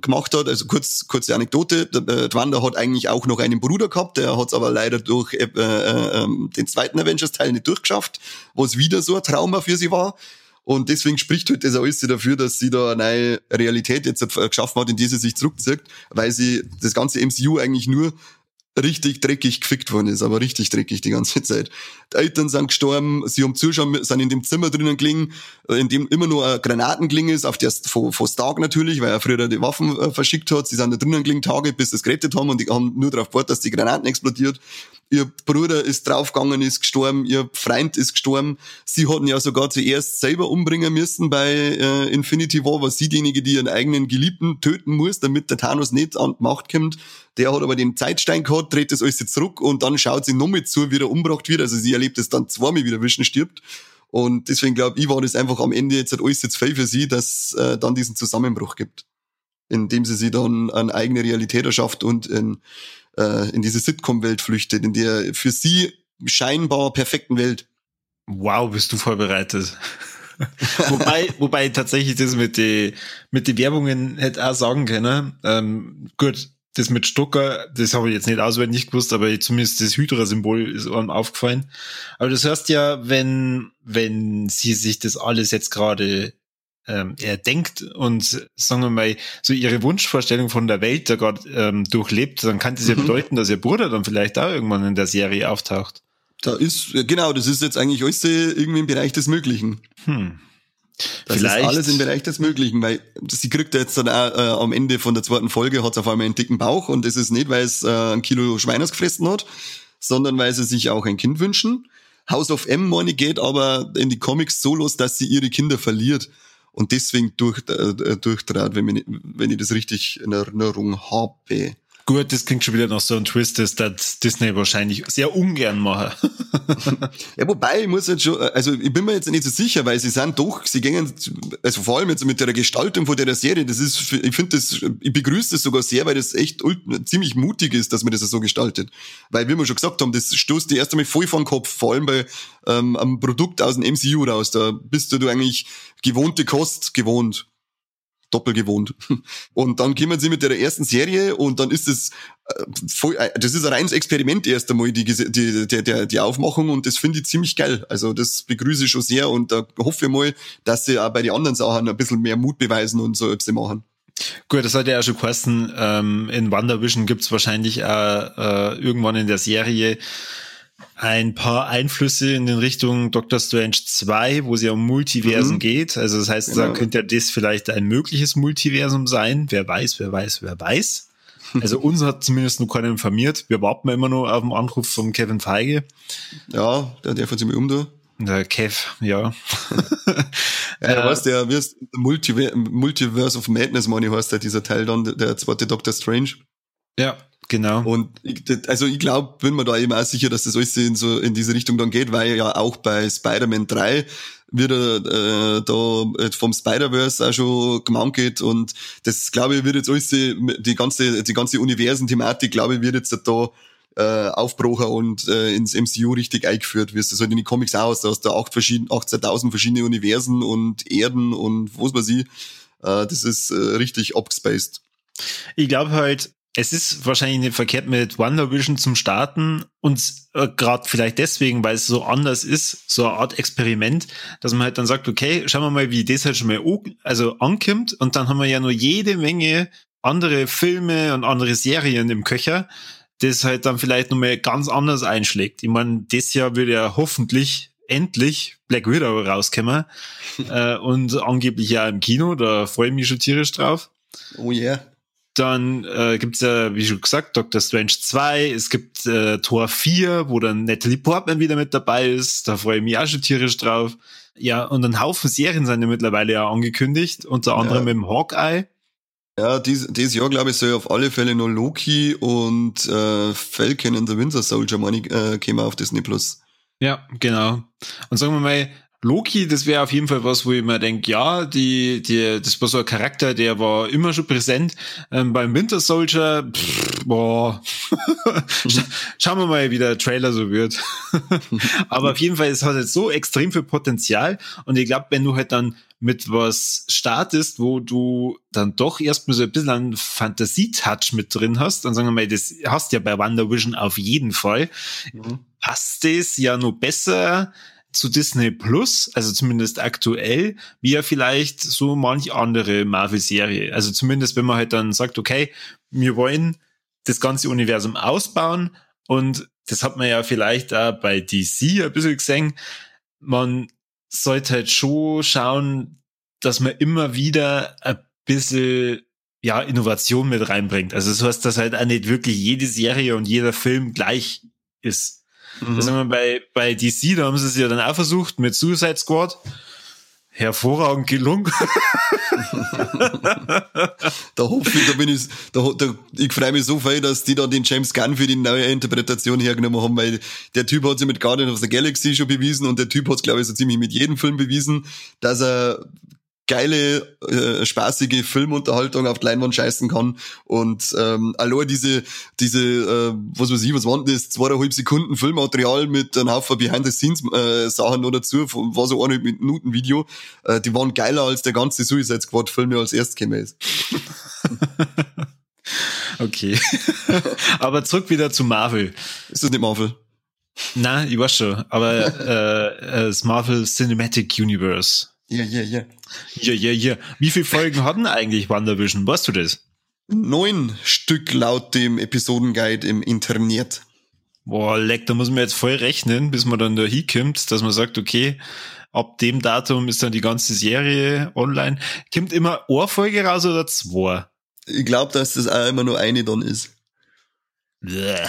gemacht hat. Also kurz, kurze Anekdote. Der, äh, hat eigentlich auch noch einen Bruder gehabt, der hat es aber leider durch äh, äh, ähm, den zweiten Avengers-Teil nicht durchgeschafft, was wieder so ein Trauma für sie war. Und deswegen spricht heute halt das alles dafür, dass sie da eine neue Realität jetzt geschaffen hat, in die sie sich zurückzieht, weil sie das ganze MCU eigentlich nur richtig dreckig gefickt worden ist, aber richtig dreckig die ganze Zeit. Die Eltern sind gestorben, sie haben Zuschauer, sind in dem Zimmer drinnen gelegen, äh, in dem immer nur ein Granatengling ist, auf der von, von Stark natürlich, weil er früher die Waffen äh, verschickt hat. Sie sind da drinnen gelegen Tage, bis sie es gerettet haben und die haben nur darauf gewartet, dass die Granaten explodiert ihr Bruder ist draufgegangen, ist gestorben, ihr Freund ist gestorben. Sie hatten ja sogar zuerst selber umbringen müssen bei äh, Infinity War, war sie diejenige, die ihren eigenen Geliebten töten muss, damit der Thanos nicht an die Macht kommt. Der hat aber den Zeitstein gehabt, dreht das alles jetzt zurück und dann schaut sie nochmal zu, wie er umgebracht wird. Also sie erlebt es dann zweimal, wie der Wischen stirbt. Und deswegen glaube ich, war das einfach am Ende jetzt alles jetzt fair für sie, dass äh, dann diesen Zusammenbruch gibt. Indem sie sich dann eine eigene Realität erschafft und in äh, in diese Sitcom-Welt flüchtet, in der für sie scheinbar perfekten Welt. Wow, bist du vorbereitet. wobei, wobei tatsächlich das mit den mit die Werbungen hätte auch sagen können. Ähm, gut, das mit Stucker, das habe ich jetzt nicht auswendig gewusst, aber zumindest das Hydra-Symbol ist einem aufgefallen. Aber das heißt ja, wenn, wenn sie sich das alles jetzt gerade ähm, er denkt und sagen wir mal so ihre Wunschvorstellung von der Welt da gerade ähm, durchlebt, dann kann das ja mhm. bedeuten, dass ihr Bruder dann vielleicht auch irgendwann in der Serie auftaucht. Da ist, genau, das ist jetzt eigentlich alles irgendwie im Bereich des Möglichen. Hm. Das Vielleicht. ist alles im Bereich des Möglichen, weil sie kriegt jetzt dann auch, äh, am Ende von der zweiten Folge hat sie auf einmal einen dicken Bauch und das ist nicht, weil es äh, ein Kilo Schweiners gefressen hat, sondern weil sie sich auch ein Kind wünschen. House of M, meine geht aber in die Comics so los, dass sie ihre Kinder verliert und deswegen durch, äh, durchtrat, wenn, ich, wenn ich das richtig in Erinnerung habe. Gut, das klingt schon wieder nach so einem Twist, das Disney wahrscheinlich sehr ungern machen. ja, wobei, ich muss jetzt schon, also ich bin mir jetzt nicht so sicher, weil sie sind doch, sie gehen, also vor allem jetzt mit der Gestaltung von der Serie, das ist, ich finde das, ich begrüße das sogar sehr, weil das echt ziemlich mutig ist, dass man das so gestaltet. Weil, wie wir schon gesagt haben, das stoßt die erst einmal voll vor den Kopf, vor allem bei ähm, einem Produkt aus dem MCU raus. Da bist du, du eigentlich gewohnte Kost gewohnt doppelt gewohnt. Und dann kommen sie mit der ersten Serie und dann ist es äh, voll, äh, das ist ein reines Experiment erst einmal, die, die, die, die, Aufmachung und das finde ich ziemlich geil. Also das begrüße ich schon sehr und da hoffe ich mal, dass sie auch bei den anderen Sachen ein bisschen mehr Mut beweisen und so etwas machen. Gut, das hat ja auch schon kosten. Ähm, in WandaVision gibt's wahrscheinlich auch, äh, irgendwann in der Serie ein paar Einflüsse in den Richtung Doctor Strange 2, wo es ja um Multiversen mhm. geht. Also das heißt, genau. da könnte ja das vielleicht ein mögliches Multiversum sein. Wer weiß, wer weiß, wer weiß. Also uns hat zumindest noch keiner informiert. Wir warten immer noch auf den Anruf von Kevin Feige. Ja, der darf uns immer um da. Der Kev, ja. ja, du weißt, der wirst Multiver Multiverse of Madness, meine heißt ja dieser Teil dann, der zweite Doctor Strange. Ja. Genau. Und ich, also ich glaube, bin mir da eben auch sicher, dass das alles in so in diese Richtung dann geht, weil ja auch bei Spider-Man 3 wieder äh, da vom Spider-Verse auch schon gemankelt und das glaube ich wird jetzt alles die ganze die ganze Universen-Thematik glaube ich wird jetzt da äh, aufbrochen und äh, ins MCU richtig eingeführt, wie es das halt in die Comics auch aus, da hast du acht verschiedene, 18.000 verschiedene Universen und Erden und was weiß ich. Äh, das ist äh, richtig abgespaced. Ich glaube halt, es ist wahrscheinlich nicht verkehrt mit WandaVision zum Starten und äh, gerade vielleicht deswegen, weil es so anders ist, so eine Art Experiment, dass man halt dann sagt, okay, schauen wir mal, wie das halt schon mal also ankommt und dann haben wir ja nur jede Menge andere Filme und andere Serien im Köcher, das halt dann vielleicht nochmal ganz anders einschlägt. Ich meine, das Jahr würde ja hoffentlich endlich Black Widow rauskommen äh, und angeblich ja im Kino, da freue ich mich schon tierisch drauf. Oh yeah. Dann äh, gibt ja, wie schon gesagt, Doctor Strange 2, es gibt äh, Tor 4, wo dann Natalie Portman wieder mit dabei ist, da freue ich mich auch schon tierisch drauf. Ja, und ein Haufen Serien sind ja mittlerweile ja angekündigt, unter anderem ja. mit dem Hawkeye. Ja, dies, dieses Jahr, glaube ich, soll auf alle Fälle noch Loki und äh, Falcon in the Winter Soldier, meine ich, äh, käme auf Disney Plus. Ja, genau. Und sagen wir mal, Loki, das wäre auf jeden Fall was, wo ich mir denke, ja, die, die, das war so ein Charakter, der war immer schon präsent. Ähm, beim Winter Soldier, pff, boah, schauen wir mal, wie der Trailer so wird. Aber auf jeden Fall, es hat jetzt so extrem viel Potenzial. Und ich glaube, wenn du halt dann mit was startest, wo du dann doch erstmal so ein bisschen einen Fantasie-Touch mit drin hast, dann sagen wir mal, das hast du ja bei Wonder Vision auf jeden Fall, mhm. passt es ja nur besser zu Disney Plus, also zumindest aktuell, wie ja vielleicht so manch andere Marvel-Serie. Also zumindest, wenn man halt dann sagt, okay, wir wollen das ganze Universum ausbauen und das hat man ja vielleicht auch bei DC ein bisschen gesehen. Man sollte halt schon schauen, dass man immer wieder ein bisschen ja, Innovation mit reinbringt. Also so heißt, dass halt auch nicht wirklich jede Serie und jeder Film gleich ist. Mhm. Das haben wir bei, bei DC, da haben sie es ja dann auch versucht mit Suicide Squad. Hervorragend gelungen. da hoffe ich, da bin ich, da, da, ich freue mich so viel, dass die da den James Gunn für die neue Interpretation hergenommen haben, weil der Typ hat sich mit Guardian of the Galaxy schon bewiesen und der Typ hat es, glaube ich, so ziemlich mit jedem Film bewiesen, dass er geile, äh, spaßige Filmunterhaltung auf die Leinwand scheißen kann. Und ähm, allein diese, diese, äh, was weiß ich, was waren das, zweieinhalb Sekunden Filmmaterial mit einem Haufen Behind-the-Scenes-Sachen äh, noch dazu, war so eine Minuten Video, äh, die waren geiler als der ganze Suicide Squad-Film, der als erstes gekommen ist. okay. Aber zurück wieder zu Marvel. Ist das nicht Marvel? Na, ich weiß schon, aber äh, äh, das Marvel Cinematic Universe. Ja, ja, ja. Ja, ja, ja. Wie viele Folgen hatten eigentlich WandaVision? Weißt du das? Neun Stück laut dem Episodenguide im Internet. Boah, leck, da muss man jetzt voll rechnen, bis man dann da hinkommt, dass man sagt, okay, ab dem Datum ist dann die ganze Serie online. Kommt immer eine Folge raus oder zwei? Ich glaube, dass das auch immer nur eine dann ist. Ich,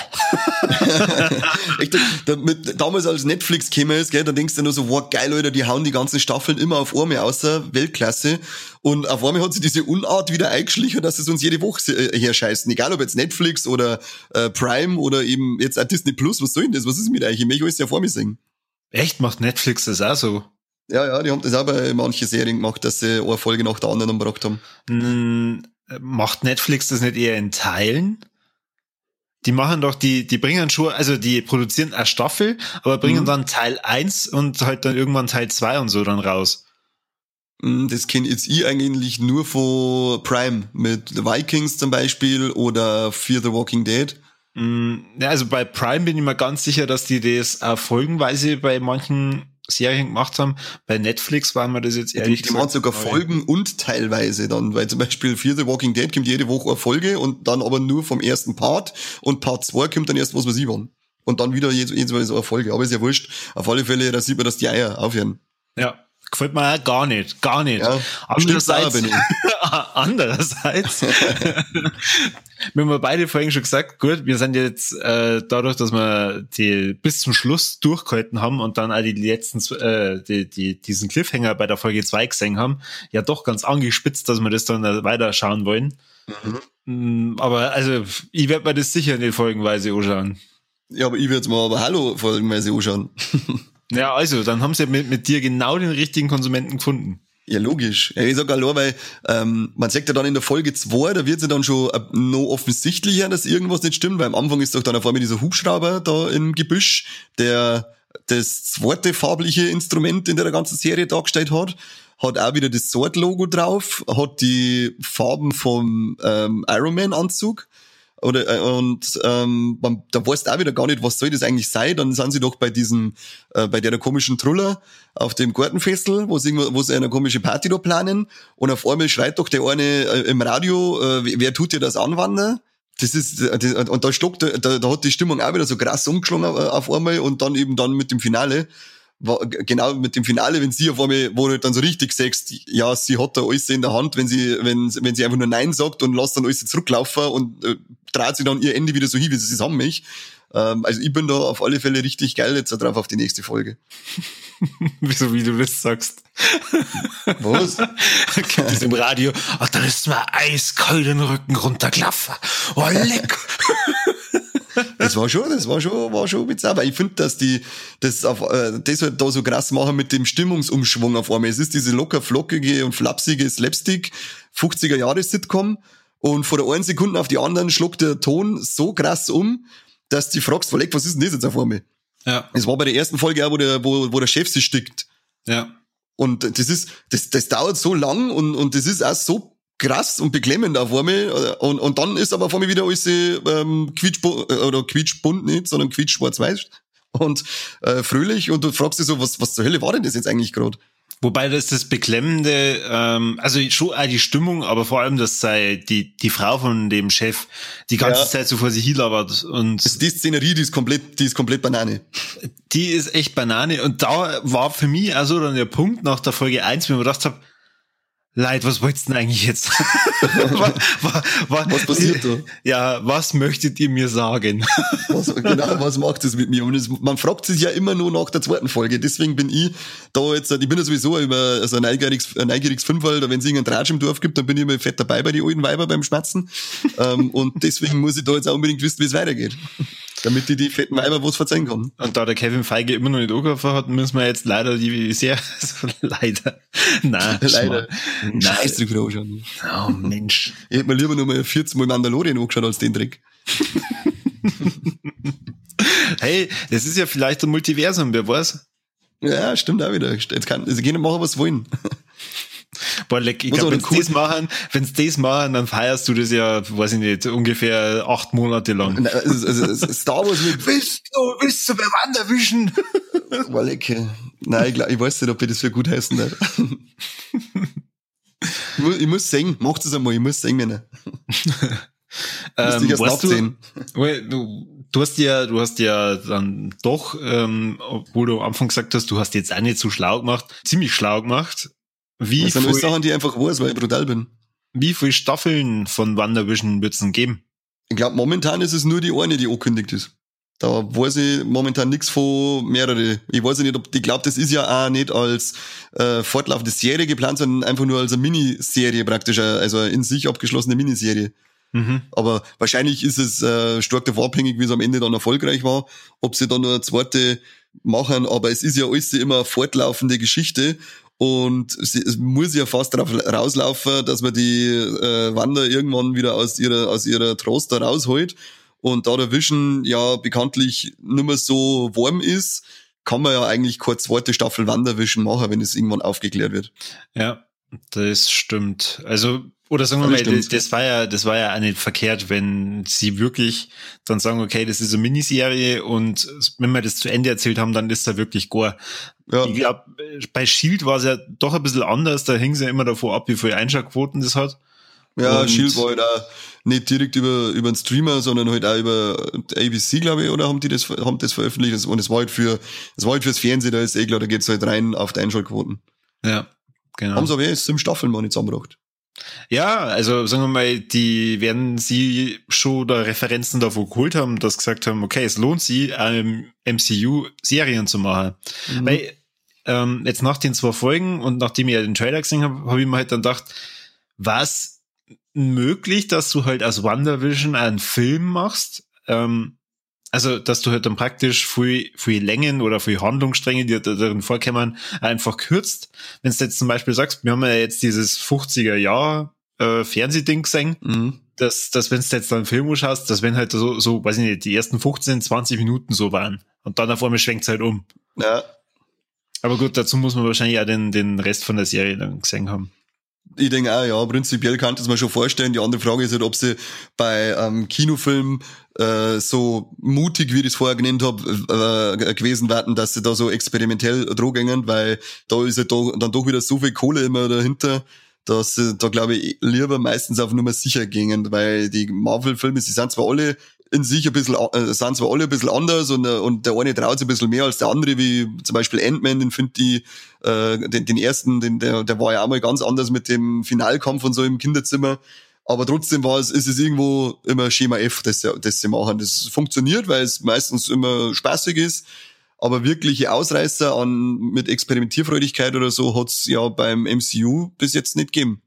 da, mit, damals als Netflix käme ist, gell, da denkst du nur so, wow, geil, Leute, die hauen die ganzen Staffeln immer auf Arme außer Weltklasse. Und auf einmal hat sich diese Unart wieder eingeschlichen, dass es uns jede Woche äh, herscheißen. Egal ob jetzt Netflix oder äh, Prime oder eben jetzt auch Disney Plus, was soll denn das? Was ist mit euch? Ich möchte alles ja vor mir singen. Echt? Macht Netflix das auch so? Ja, ja, die haben das auch bei manchen Serien gemacht, dass sie eine Folge nach der anderen gebracht haben. Hm, macht Netflix das nicht eher in Teilen? Die machen doch, die, die bringen schon, also die produzieren eine Staffel, aber bringen mhm. dann Teil 1 und halt dann irgendwann Teil 2 und so dann raus. Mm, das kenne jetzt ich eigentlich nur von Prime mit The Vikings zum Beispiel oder Fear the Walking Dead. Mm, ja, also bei Prime bin ich mir ganz sicher, dass die das auch folgenweise bei manchen Serien gemacht haben. Bei Netflix waren wir das jetzt ehrlich ja, Die machen sogar Folgen und teilweise dann, weil zum Beispiel Fear the Walking Dead kommt jede Woche eine Folge und dann aber nur vom ersten Part und Part 2 kommt dann erst, was weiß ich wann. Und dann wieder jedes, jedes Mal so eine Folge. Aber ist ja wurscht. Auf alle Fälle, da sieht man, dass die Eier aufhören. Ja. Gefällt mir auch gar nicht, gar nicht. Ja, andererseits, andererseits wir haben beide vorhin schon gesagt, gut, wir sind jetzt äh, dadurch, dass wir die bis zum Schluss durchgehalten haben und dann auch die letzten, äh, die, die, diesen Cliffhanger bei der Folge 2 gesehen haben, ja doch ganz angespitzt, dass wir das dann weiter schauen wollen. Mhm. Aber also, ich werde mir das sicher nicht folgenweise anschauen. Ja, aber ich würde es mal aber Hallo folgenweise anschauen. ja, also, dann haben sie mit, mit dir genau den richtigen Konsumenten gefunden. Ja, logisch. Ja, ich sag allein, weil ähm, man sagt ja dann in der Folge 2, da wird ja dann schon äh, noch offensichtlicher, dass irgendwas nicht stimmt, weil am Anfang ist doch dann auf einmal dieser Hubschrauber da im Gebüsch, der das zweite farbliche Instrument in der ganzen Serie dargestellt hat, hat auch wieder das Sword-Logo drauf, hat die Farben vom ähm, Iron Man-Anzug oder äh, und ähm, man, da weißt auch wieder gar nicht, was soll das eigentlich sein. Dann sind sie doch bei diesem, äh, bei der komischen Truller auf dem Gartenfestel, wo sie, wo sie eine komische Party da planen und auf einmal schreit doch der eine äh, im Radio, äh, wer tut dir das anwandern? Das ist, das, und da stockt, da, da hat die Stimmung auch wieder so krass umgeschlagen äh, auf einmal und dann eben dann mit dem Finale genau mit dem Finale, wenn sie auf einmal, wo du dann so richtig sagst, ja, sie hat da alles in der Hand, wenn sie, wenn, wenn sie einfach nur Nein sagt und lässt dann alles zurücklaufen und äh, dreht sie dann ihr Ende wieder so hin, wie sie es haben mich. Ähm, also ich bin da auf alle Fälle richtig geil jetzt drauf auf die nächste Folge. Wieso, wie du das sagst. Was? Gibt es im Radio, oh, da ist mir eiskalt den Rücken runtergelaufen. Oh, leck. das war schon, das war schon, war schon bizarr. Aber ich finde, dass die das auf äh, das halt da so krass machen mit dem Stimmungsumschwung auf einmal. Es ist diese locker flockige und flapsige Slapstick 50er Jahre Sitcom und vor der einen Sekunde auf die anderen schluckt der Ton so krass um, dass du fragst, verleg, was ist denn das jetzt auf einmal? Ja. Es war bei der ersten Folge auch, wo der, wo, wo der Chef sich stickt. Ja. Und das ist, das, das dauert so lang und, und das ist auch so krass und beklemmend auf einmal. Und, und dann ist aber auf einmal wieder alles ähm, quietschbunt, äh, oder quietschbunt nicht, sondern quietschschwarz-weiß und äh, fröhlich. Und du fragst dich so, was, was zur Hölle war denn das jetzt eigentlich gerade? Wobei das das Beklemmende, ähm, also schon auch die Stimmung, aber vor allem, dass sei die, die Frau von dem Chef die ganze ja. Zeit so vor sich hinlabert und. Also die Szenerie, die ist komplett, die ist komplett Banane. Die ist echt Banane. Und da war für mich also dann der Punkt nach der Folge eins, wenn man gedacht habe, Leid, was wollt's denn eigentlich jetzt? was, was, was, passiert da? Ja, was möchtet ihr mir sagen? was, genau, was macht es mit mir? Und es, man fragt sich ja immer nur nach der zweiten Folge. Deswegen bin ich da jetzt, ich bin ja sowieso immer also ein neugieriges, ein neugieriges Fünfwald, wenn es irgendeinen Tratsch im Dorf gibt, dann bin ich immer fett dabei bei den alten Weiber beim Schmatzen. ähm, und deswegen muss ich da jetzt auch unbedingt wissen, wie es weitergeht damit die die fetten Weiber was verzeihen kann. Und da der Kevin Feige immer noch nicht angerufen hat, müssen wir jetzt leider die sehr, leider, nein, leider, scheiß Trick wieder anschauen. Oh Mensch. Ich hätte mir lieber noch mal 14 Mal Mandalorian angeschaut als den Trick. hey, das ist ja vielleicht ein Multiversum, wer weiß? Ja, stimmt auch wieder. Jetzt kann, sie gehen machen, was wollen. Boah, leck, ich glaube, wenn sie das machen, wenn sie das machen, dann feierst du das ja, weiß ich nicht, ungefähr acht Monate lang. Also, also, Star Wars mit Willst du, willst du beim Wanderwischen? Boah, leck. Nein, ich, glaub, ich weiß nicht, ob ich das für gut heißen darf. ich, muss, ich muss singen, macht es einmal, ich muss singen. ähm, weißt du, du, du hast ja, du hast ja dann doch, ähm, obwohl du am Anfang gesagt hast, du hast jetzt auch nicht so schlau gemacht, ziemlich schlau gemacht, wie das sind Sachen, die einfach weiß, weil ich brutal bin. Wie viele Staffeln von WandaVision wird es denn geben? Ich glaube, momentan ist es nur die eine, die angekündigt ist. Da weiß ich momentan nichts von mehrere. Ich weiß nicht, ob ich glaube, das ist ja auch nicht als äh, fortlaufende Serie geplant, sondern einfach nur als eine Miniserie praktisch, äh, also eine in sich abgeschlossene Miniserie. Mhm. Aber wahrscheinlich ist es äh, stark davon abhängig, wie es am Ende dann erfolgreich war, ob sie dann nur eine zweite machen. Aber es ist ja alles immer eine fortlaufende Geschichte und es muss ja fast darauf rauslaufen, dass man die äh, Wander irgendwann wieder aus ihrer, aus ihrer Trost da rausholt. Und da der Vision ja bekanntlich nicht mehr so warm ist, kann man ja eigentlich keine zweite Staffel Wandervision machen, wenn es irgendwann aufgeklärt wird. Ja, das stimmt. Also oder sagen wir mal, das, das, war ja, das war ja auch nicht verkehrt, wenn sie wirklich dann sagen, okay, das ist eine Miniserie und wenn wir das zu Ende erzählt haben, dann ist da wirklich Gore. Ja. Ich glaube, bei Shield war es ja doch ein bisschen anders, da hing sie ja immer davor ab, wie viele Einschaltquoten das hat. Ja, und Shield war halt auch nicht direkt über, über einen Streamer, sondern halt auch über ABC, glaube ich, oder haben die das, haben das veröffentlicht und es war halt für, es war halt fürs Fernsehen, da ist eh klar, da geht's halt rein auf die Einschaltquoten. Ja, genau. Haben sie aber jetzt im Staffeln mal nicht zusammengebracht. Ja, also sagen wir mal, die werden sie schon da Referenzen davor geholt haben, dass gesagt haben, okay, es lohnt sie, ähm, MCU Serien zu machen. Mhm. Weil ähm, jetzt nach den zwei Folgen und nachdem ich ja den Trailer gesehen habe, habe ich mir halt dann gedacht, was möglich, dass du halt aus WandaVision einen Film machst. Ähm, also, dass du halt dann praktisch viel, viel Längen oder viel Handlungsstränge, die darin vorkommen, einfach kürzt. Wenn du jetzt zum Beispiel sagst, wir haben ja jetzt dieses 50er Jahr äh, Fernsehding gesehen, mhm. dass, dass wenn du jetzt dann einen Film schaust, dass wenn halt so, so, weiß ich nicht, die ersten 15, 20 Minuten so waren und dann auf einmal schwenkt es halt um. Ja. Aber gut, dazu muss man wahrscheinlich auch den, den Rest von der Serie dann gesehen haben. Ich denke auch, ja, prinzipiell kann ich das mir schon vorstellen. Die andere Frage ist halt, ob sie bei ähm, Kinofilmen äh, so mutig, wie ich es vorher genannt habe, äh, gewesen werden, dass sie da so experimentell drogängen, weil da ist ja doch, dann doch wieder so viel Kohle immer dahinter, dass sie da, glaube ich, lieber meistens auf Nummer sicher gingen, weil die Marvel-Filme, sie sind zwar alle in sich ein bisschen, äh, sind zwar alle ein bisschen anders und, äh, und der eine traut sich ein bisschen mehr als der andere, wie zum Beispiel Ant-Man, den finde ich, äh, den, den ersten, den, der, der war ja auch mal ganz anders mit dem Finalkampf und so im Kinderzimmer. Aber trotzdem war es, ist es irgendwo immer Schema F, das, das sie machen. Das funktioniert, weil es meistens immer spaßig ist. Aber wirkliche Ausreißer an, mit Experimentierfreudigkeit oder so hat's ja beim MCU bis jetzt nicht gegeben.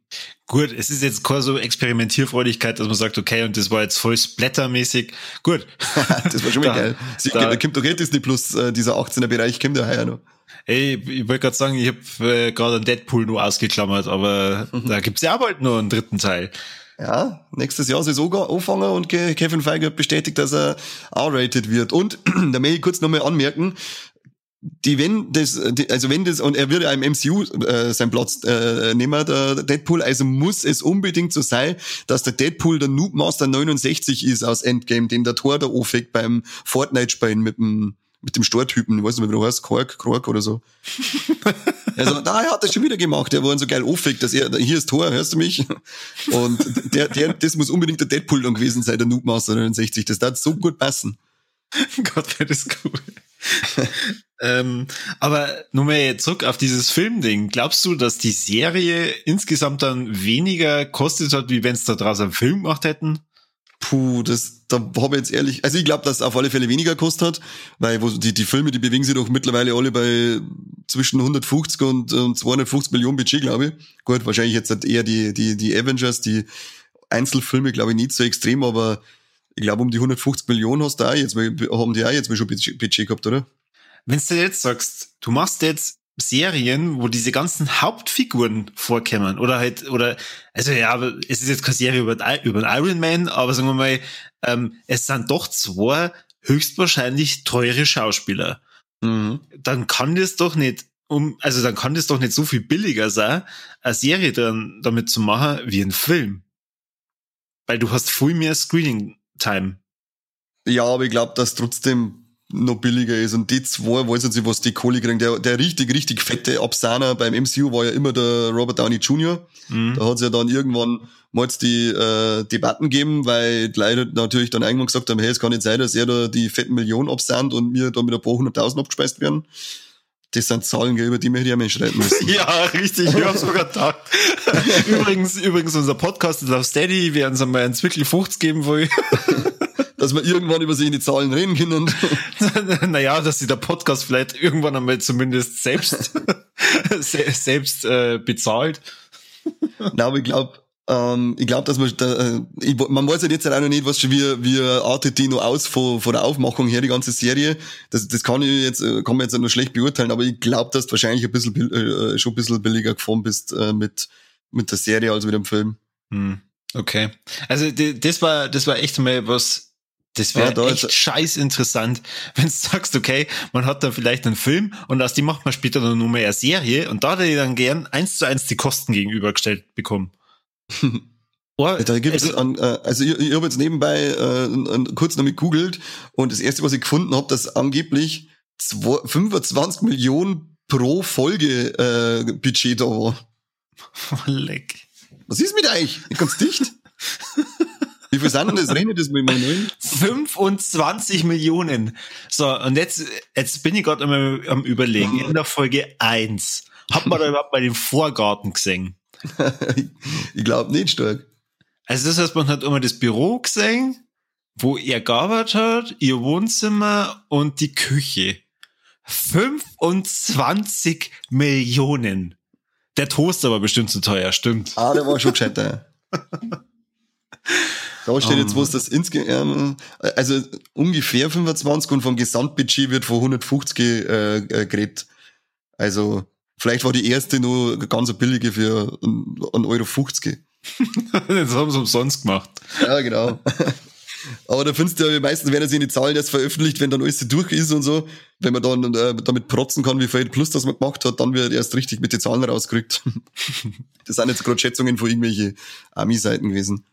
Gut, es ist jetzt keine so Experimentierfreudigkeit, dass man sagt, okay, und das war jetzt voll splattermäßig. Gut. das war schon mal geil. Sie, da, da kommt doch eh Disney Plus, äh, dieser 18er Bereich kommt ja heuer noch. Ey, ich wollte gerade sagen, ich habe äh, gerade einen Deadpool nur ausgeklammert, aber mhm. da gibt's ja auch bald noch einen dritten Teil. Ja, nächstes Jahr soll es anfangen und Kevin Feige hat bestätigt, dass er R-rated wird. Und da möchte ich kurz nochmal anmerken, die wenn das die, also wenn das und er würde einem MCU äh, seinen Platz äh, nehmen der Deadpool also muss es unbedingt so sein dass der Deadpool der Noob Master 69 ist aus Endgame den der Tor da aufweckt beim Fortnite spielen mit dem mit dem Stortypen, ich weiß nicht, wie du heißt, Kork, Kork oder so. also, da er hat das schon wieder gemacht, der war so geil aufweckt, dass er, hier ist Tor, hörst du mich? Und der, der, das muss unbedingt der Deadpool dann gewesen sein, der Noob Master 69, das darf so gut passen. Gott, wäre das cool. ähm, aber nur mal zurück auf dieses Filmding. Glaubst du, dass die Serie insgesamt dann weniger kostet hat, wie wenn es da draußen einen Film gemacht hätten? Puh, das, da habe ich jetzt ehrlich, also ich glaube, dass es auf alle Fälle weniger kostet hat, weil wo, die, die Filme, die bewegen sich doch mittlerweile alle bei zwischen 150 und, und 250 Millionen Budget, glaube ich. Gut, wahrscheinlich jetzt halt eher die, die, die Avengers, die Einzelfilme, glaube ich, nicht so extrem, aber ich glaube, um die 150 Millionen hast du auch jetzt, haben die auch jetzt mal schon Budget gehabt, oder? Wenn du jetzt sagst, du machst jetzt Serien, wo diese ganzen Hauptfiguren vorkommen oder halt oder also ja, aber es ist jetzt keine Serie über, über den Iron Man, aber sagen wir mal, ähm, es sind doch zwei höchstwahrscheinlich teure Schauspieler. Mhm. Dann kann das doch nicht um also dann kann das doch nicht so viel billiger sein, eine Serie dann damit zu machen wie ein Film, weil du hast viel mehr Screening Time. Ja, aber ich glaube, dass trotzdem noch billiger ist. Und die zwei weiß nicht, was die Kohle kriegen. Der, der richtig, richtig fette Absahner beim MCU war ja immer der Robert Downey Jr. Mhm. Da hat es ja dann irgendwann mal die äh, Debatten gegeben, weil die Leute natürlich dann irgendwann gesagt haben, hey, es kann nicht sein, dass er da die fetten Millionen absahnt und mir da mit ein paar hunderttausend abgespeist werden. Das sind Zahlen, über die wir hier mal schreiben müssen. ja, richtig, ich hab's sogar gedacht. übrigens, übrigens, unser Podcast ist auf Steady, wir werden es einmal einen Zwickel 50 geben wollen dass wir irgendwann über sie in die Zahlen reden können. naja, dass sie der Podcast vielleicht irgendwann einmal zumindest selbst, selbst äh, bezahlt. Na, aber ich glaube, ähm, ich glaube, dass man, da, äh, ich, man weiß ja jetzt auch noch nicht, was schon wie, wie artet die noch aus von, von der Aufmachung her, die ganze Serie. Das, das kann ich jetzt, äh, kann man jetzt nur schlecht beurteilen, aber ich glaube, dass du wahrscheinlich ein bisschen, äh, schon ein bisschen billiger gefahren bist, äh, mit, mit der Serie als mit dem Film. Hm. Okay. Also, das war, das war echt mal was, das wäre ja, echt scheiß interessant, wenn du sagst, okay, man hat da vielleicht einen Film und aus dem macht man später dann nur mehr eine Serie und da hätte ich dann gern eins zu eins die Kosten gegenübergestellt bekommen. Da gibt's also, an, äh, also ich, ich habe jetzt nebenbei äh, kurz damit googelt und das erste, was ich gefunden habe, dass angeblich zwei, 25 Millionen pro Folge äh, Budget da war. Leck. Was ist mit euch? Ich ganz dicht. Wie viel sind denn das? Rechne das mal neun? 25 Millionen. So, und jetzt, jetzt bin ich gerade am, am überlegen. In der Folge 1. Hat man da überhaupt mal den Vorgarten gesehen? Ich glaube nicht stark. Also das heißt, man hat immer das Büro gesehen, wo er gearbeitet hat, ihr Wohnzimmer und die Küche. 25 Millionen. Der Toaster war bestimmt zu teuer, stimmt. Ah, der war schon gescheiter. Da steht jetzt, was das insgesamt, also ungefähr 25 und vom Gesamtbudget wird von 150 äh, äh, geredet. Also vielleicht war die erste nur ganz billige für 1,50 Euro. 50. das haben sie umsonst gemacht. Ja, genau. Aber da findest du ja, meistens werden sie in die Zahlen erst veröffentlicht, wenn dann alles durch ist und so. Wenn man dann äh, damit protzen kann, wie viel Plus das man gemacht hat, dann wird erst richtig mit den Zahlen rausgerückt. das sind jetzt gerade Schätzungen von irgendwelche Ami-Seiten gewesen.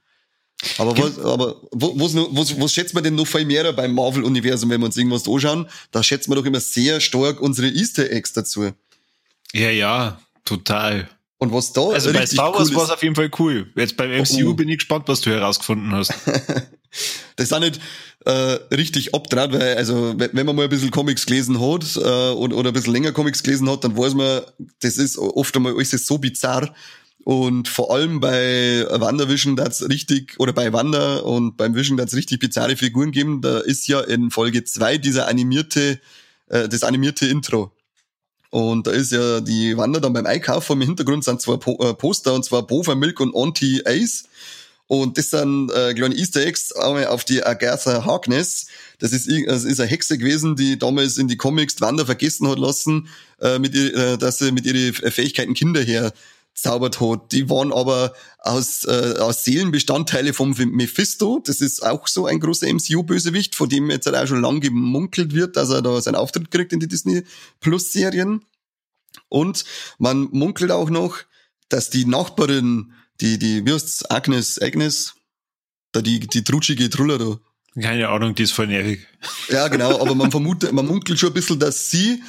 Aber was, aber was, was, was schätzt man denn noch viel mehr beim Marvel-Universum, wenn wir uns irgendwas anschauen? Da schätzt man doch immer sehr stark unsere Easter Eggs dazu. Ja, ja, total. Und was da Also bei Star Wars cool war es auf jeden Fall cool. Jetzt beim MCU oh, oh. bin ich gespannt, was du herausgefunden hast. das ist auch nicht äh, richtig abdraht, weil also wenn man mal ein bisschen Comics gelesen hat äh, oder, oder ein bisschen länger Comics gelesen hat, dann weiß man, das ist oft einmal alles so bizarr. Und vor allem bei WandaVision es richtig, oder bei Wanda und beim Vision es richtig bizarre Figuren geben. Da ist ja in Folge zwei dieser animierte, äh, das animierte Intro. Und da ist ja die Wanda dann beim Einkaufen. Im Hintergrund sind zwei po äh, Poster, und zwar Bova Milk und Auntie Ace. Und das sind äh, kleine Easter Eggs auf die Agatha Harkness. Das ist, das ist eine Hexe gewesen, die damals in die Comics Wanda vergessen hat lassen, äh, mit ihr, äh, dass sie mit ihren Fähigkeiten Kinder herzaubert hat. Die waren aber aus, äh, aus Seelenbestandteile vom Mephisto. Das ist auch so ein großer MCU-Bösewicht, von dem jetzt halt auch schon lang gemunkelt wird, dass er da seinen Auftritt kriegt in die Disney Plus-Serien. Und man munkelt auch noch, dass die Nachbarin die, die, wie heißt's, Agnes, Agnes, da die, die trutschige Truller da. Keine Ahnung, die ist voll nervig. Ja, genau, aber man vermutet, man munkelt schon ein bisschen, dass sie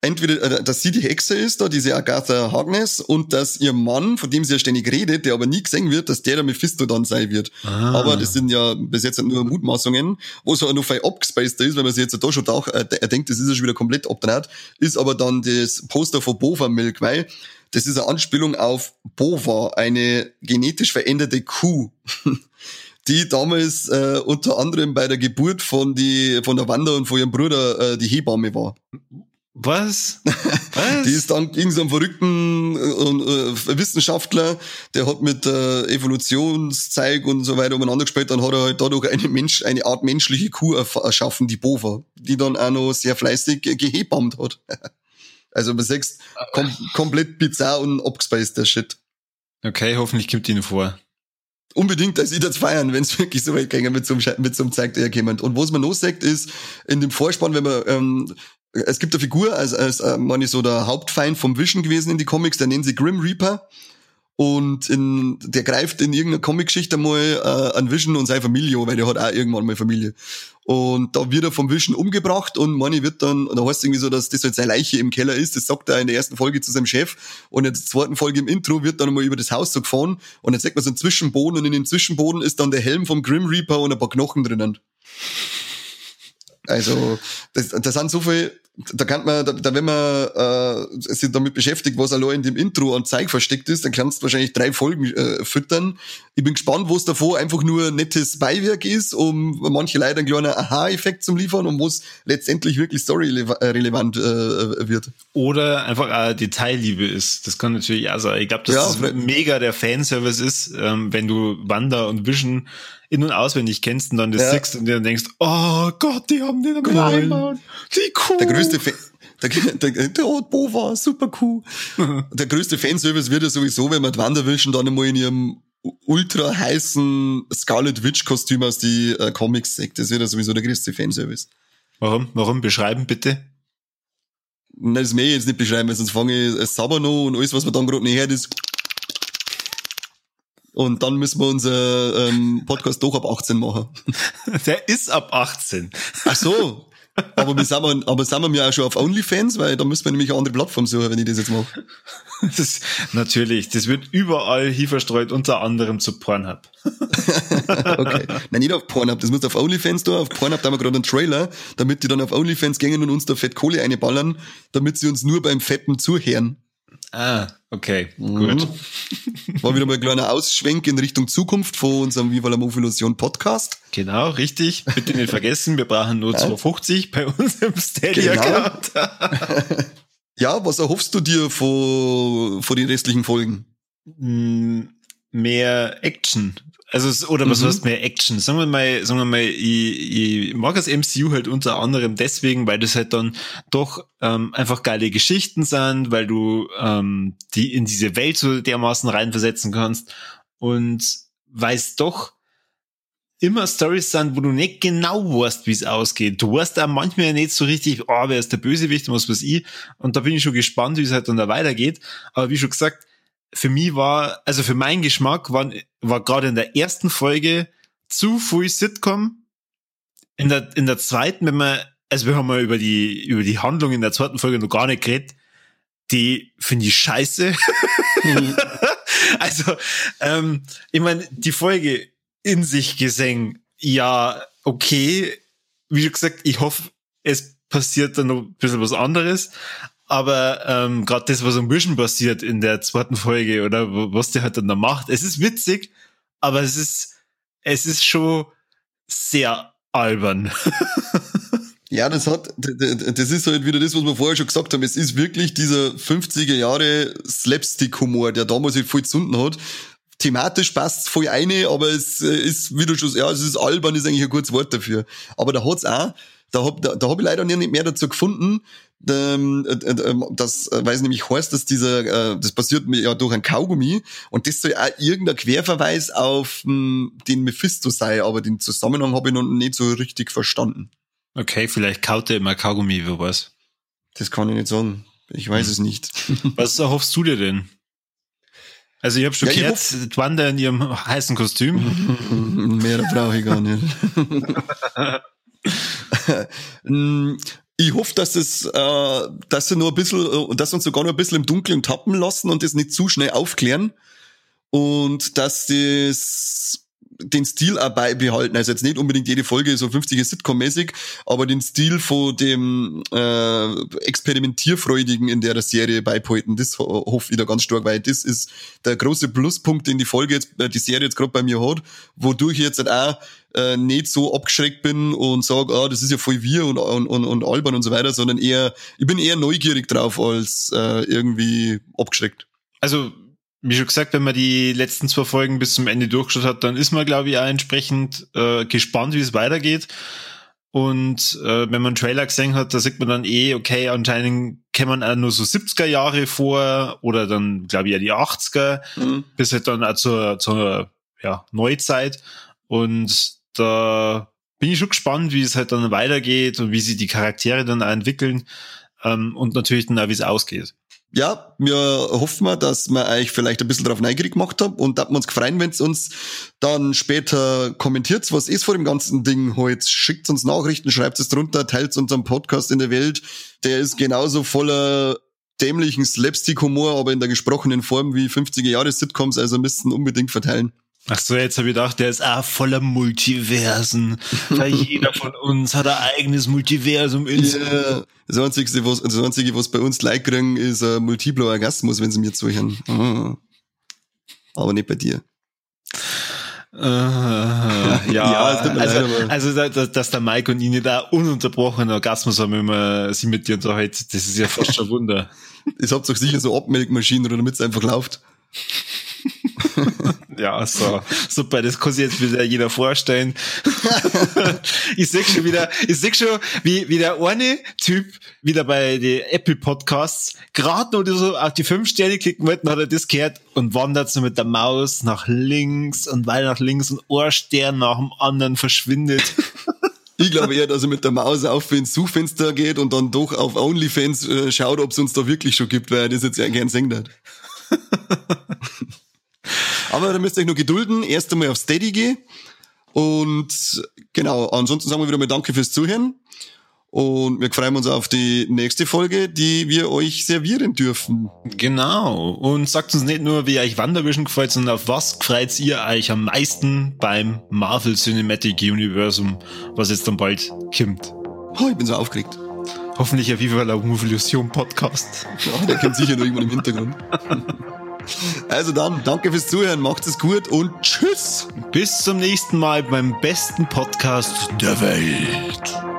entweder, äh, dass sie die Hexe ist, da diese Agatha Harkness, und dass ihr Mann, von dem sie ja ständig redet, der aber nie gesehen wird, dass der der Mephisto dann sein wird. Ah. Aber das sind ja bis jetzt nur Mutmaßungen, wo es auch noch viel abgespaced ist, wenn man sich jetzt da schon auch, äh, er denkt, das ist ja schon wieder komplett abgedreht, ist aber dann das Poster von Bova Milk, weil das ist eine Anspielung auf Bova, eine genetisch veränderte Kuh, die damals äh, unter anderem bei der Geburt von, die, von der Wanda und von ihrem Bruder äh, die Hebamme war. Was? Was? die ist dann irgendein so verrückten äh, äh, Wissenschaftler, der hat mit äh, Evolutionszeig und so weiter umeinander gespielt, dann hat er halt dadurch eine Mensch, eine Art menschliche Kuh erschaffen, die Bova, die dann auch noch sehr fleißig gehebammt hat. Also man sagt, kom komplett bizarr und abgespaced der Shit. Okay, hoffentlich gibt ihn vor. Unbedingt, dass ich das feiern, wenn es wirklich so weit ging mit so einem, mit so einem Zeig jemand. Und was man noch sagt, ist, in dem Vorspann, wenn man, ähm, es gibt eine Figur, als, als äh, man ist so der Hauptfeind vom Vision gewesen in die Comics, der nennt sie Grim Reaper und in, der greift in irgendeiner Comic-Geschichte mal äh, an Vision und seine Familie, weil der hat auch irgendwann mal Familie. Und da wird er vom Vision umgebracht und Money wird dann, da heißt es irgendwie so, dass das halt seine Leiche im Keller ist. Das sagt er in der ersten Folge zu seinem Chef. Und in der zweiten Folge im Intro wird dann mal über das Haus so gefahren und dann sagt man so einen Zwischenboden und in dem Zwischenboden ist dann der Helm vom Grim Reaper und ein paar Knochen drinnen. Also, das, das sind so viel, da kann man, da, da wenn man äh, sich damit beschäftigt, was allein in dem Intro an Zeug versteckt ist, dann kannst du wahrscheinlich drei Folgen äh, füttern. Ich bin gespannt, wo es davor einfach nur nettes Beiwerk ist, um manche Leute einen kleinen Aha-Effekt zu liefern und wo es letztendlich wirklich story-relevant äh, wird. Oder einfach eine Detailliebe ist. Das kann natürlich auch sein. Ich glaube, dass ja, das mega der Fanservice ist, ähm, wenn du Wanda und Vision in- und auswendig kennst und dann das ja. siehst und dann denkst, oh Gott, die haben den am einbauen. Die cool. Der größte Fan der, der, der oh, Bova, super cool. der größte Fanservice wird ja sowieso, wenn man WandaVision dann einmal in ihrem ultra heißen Scarlet Witch Kostüm aus die äh, Comics sieht. Das wird ja sowieso der größte Fanservice. Warum? Warum? Beschreiben bitte. Nein, das mehr jetzt nicht beschreiben, weil sonst fange ich es sauber noch und alles, was man dann gerade nicht hört, ist und dann müssen wir unser ähm, Podcast doch ab 18 machen. Der ist ab 18. Ach so. Aber wir sind, wir, aber sind wir ja auch schon auf OnlyFans, weil da müssen wir nämlich eine andere Plattform suchen, wenn ich das jetzt mache. Das, natürlich, das wird überall hier verstreut, unter anderem zu Pornhub. okay. Nein, nicht auf Pornhub, das muss auf OnlyFans da. Auf Pornhub da haben wir gerade einen Trailer, damit die dann auf OnlyFans gehen und uns da Fett Kohle einballern, damit sie uns nur beim Fetten zuhören. Ah, okay, mhm. gut. War wieder mal ein kleiner Ausschwenk in Richtung Zukunft von unserem Viva la Movilusion Podcast. Genau, richtig. Bitte nicht vergessen, wir brauchen nur ja. 250 bei uns im Steady-Account. Genau. ja, was erhoffst du dir vor, vor den restlichen Folgen? Hm, mehr Action. Also, oder was mhm. heißt mehr Action? Sagen wir mal, sagen wir mal, ich, ich mag das MCU halt unter anderem deswegen, weil das halt dann doch ähm, einfach geile Geschichten sind, weil du ähm, die in diese Welt so dermaßen reinversetzen kannst und weil es doch immer Stories sind, wo du nicht genau weißt, wie es ausgeht. Du weißt auch manchmal nicht so richtig, oh, wer ist der Bösewicht und was weiß ich. Und da bin ich schon gespannt, wie es halt dann da weitergeht. Aber wie schon gesagt, für mich war, also für meinen Geschmack war, war gerade in der ersten Folge zu viel Sitcom. In der, in der zweiten, wenn man, also wir haben mal über die, über die Handlung in der zweiten Folge noch gar nicht geredet, die finde ich scheiße. also, ähm, ich meine, die Folge in sich gesehen, ja, okay. Wie gesagt, ich hoffe, es passiert dann noch ein bisschen was anderes. Aber ähm, gerade das, was am Vision passiert in der zweiten Folge oder was der halt dann da macht, es ist witzig, aber es ist, es ist schon sehr albern. Ja, das hat, das ist halt wieder das, was wir vorher schon gesagt haben. Es ist wirklich dieser 50er Jahre Slapstick-Humor, der damals halt voll gezunden hat. Thematisch passt voll eine, aber es äh, ist, wie du schon, ja, es ist albern, ist eigentlich ein gutes Wort dafür. Aber da hat's auch, da hab, da, da hab ich leider nicht mehr dazu gefunden, ähm, äh, äh, ähm, das, äh, weil es nämlich heißt, dass dieser, das passiert mir ja durch ein Kaugummi und das soll auch irgendein Querverweis auf hm, den Mephisto sei, aber den Zusammenhang habe ich noch nicht so richtig verstanden. Okay, vielleicht kaut er immer Kaugummi, wer weiß. Das kann ich nicht sagen. Ich weiß hm. es nicht. Was erhoffst du dir denn? Also ich habe schon ja, gehört, Wanda in ihrem heißen Kostüm. Mehr brauche ich gar nicht. Ich hoffe, dass es, äh, dass sie nur ein bisschen, äh, dass uns sogar noch ein bisschen im Dunkeln tappen lassen und das nicht zu schnell aufklären. Und dass das den Stil auch beibehalten. Also jetzt nicht unbedingt jede Folge so 50er Sitcom-mäßig, aber den Stil von dem äh, Experimentierfreudigen in der Serie beibehalten. Das hoffe ich da ganz stark, weil das ist der große Pluspunkt, den die Folge jetzt, äh, die Serie jetzt gerade bei mir hat, wodurch ich jetzt auch äh, nicht so abgeschreckt bin und sage, ah, das ist ja voll wir und, und, und, und albern und so weiter, sondern eher, ich bin eher neugierig drauf als äh, irgendwie abgeschreckt. Also wie schon gesagt, wenn man die letzten zwei Folgen bis zum Ende durchgeschaut hat, dann ist man, glaube ich, auch entsprechend äh, gespannt, wie es weitergeht. Und äh, wenn man einen Trailer gesehen hat, da sieht man dann eh, okay, anscheinend kämen auch nur so 70er Jahre vor oder dann, glaube ich, ja die 80er, mhm. bis halt dann auch zur, zur ja, Neuzeit. Und da bin ich schon gespannt, wie es halt dann weitergeht und wie sich die Charaktere dann entwickeln ähm, und natürlich dann auch, wie es ausgeht ja, wir hoffen wir, dass wir euch vielleicht ein bisschen darauf neugierig gemacht haben und da wir uns gefreut, wenn es uns dann später kommentiert, was ist vor dem ganzen Ding heute. Schickt uns Nachrichten, schreibt es drunter, teilt unseren Podcast in der Welt. Der ist genauso voller dämlichen Slapstick-Humor, aber in der gesprochenen Form wie 50er Jahre Sitcoms, also müssten unbedingt verteilen. Ach so, jetzt habe ich gedacht, der ist auch voller Multiversen. Weil jeder von uns hat ein eigenes Multiversum in sich. Ja, das Einzige, was, das Einzige, was bei uns Like kriegen, ist ein multipler Orgasmus, wenn sie mir zuhören. Ah. Aber nicht bei dir. Uh, ja, ja also, leid, also dass, dass der Mike und ich da ununterbrochenen Orgasmus haben, wenn man sie mit dir unterhält, das ist ja fast schon Wunder. Ich hab doch sicher so Abmelkmaschinen, damit es einfach läuft. Ja, so, super, das kann sich jetzt wieder jeder vorstellen. ich sehe schon wieder, ich sehe schon, wie, wie der eine Typ wieder bei den Apple Podcasts gerade noch so auf die fünf Sterne klicken wollte, hat er das gehört und wandert so mit der Maus nach links und weiter nach links und ein Stern nach dem anderen verschwindet. Ich glaube eher, dass er mit der Maus auf ins Suchfenster geht und dann doch auf OnlyFans äh, schaut, ob es uns da wirklich schon gibt, weil er das jetzt ja gern singen hat. Aber da müsst ihr euch nur gedulden. Erst einmal auf Steady gehen. Und genau, ansonsten sagen wir wieder mal Danke fürs Zuhören. Und wir freuen uns auf die nächste Folge, die wir euch servieren dürfen. Genau. Und sagt uns nicht nur, wie euch Wandervision gefällt, sondern auf was freut ihr euch am meisten beim Marvel Cinematic Universum, was jetzt dann bald kommt. Oh, ich bin so aufgeregt. Hoffentlich ein Viva la Illusion Podcast. Ja, der kommt sicher noch irgendwann im Hintergrund. Also dann, danke fürs Zuhören, macht es gut und tschüss. Bis zum nächsten Mal beim besten Podcast der Welt.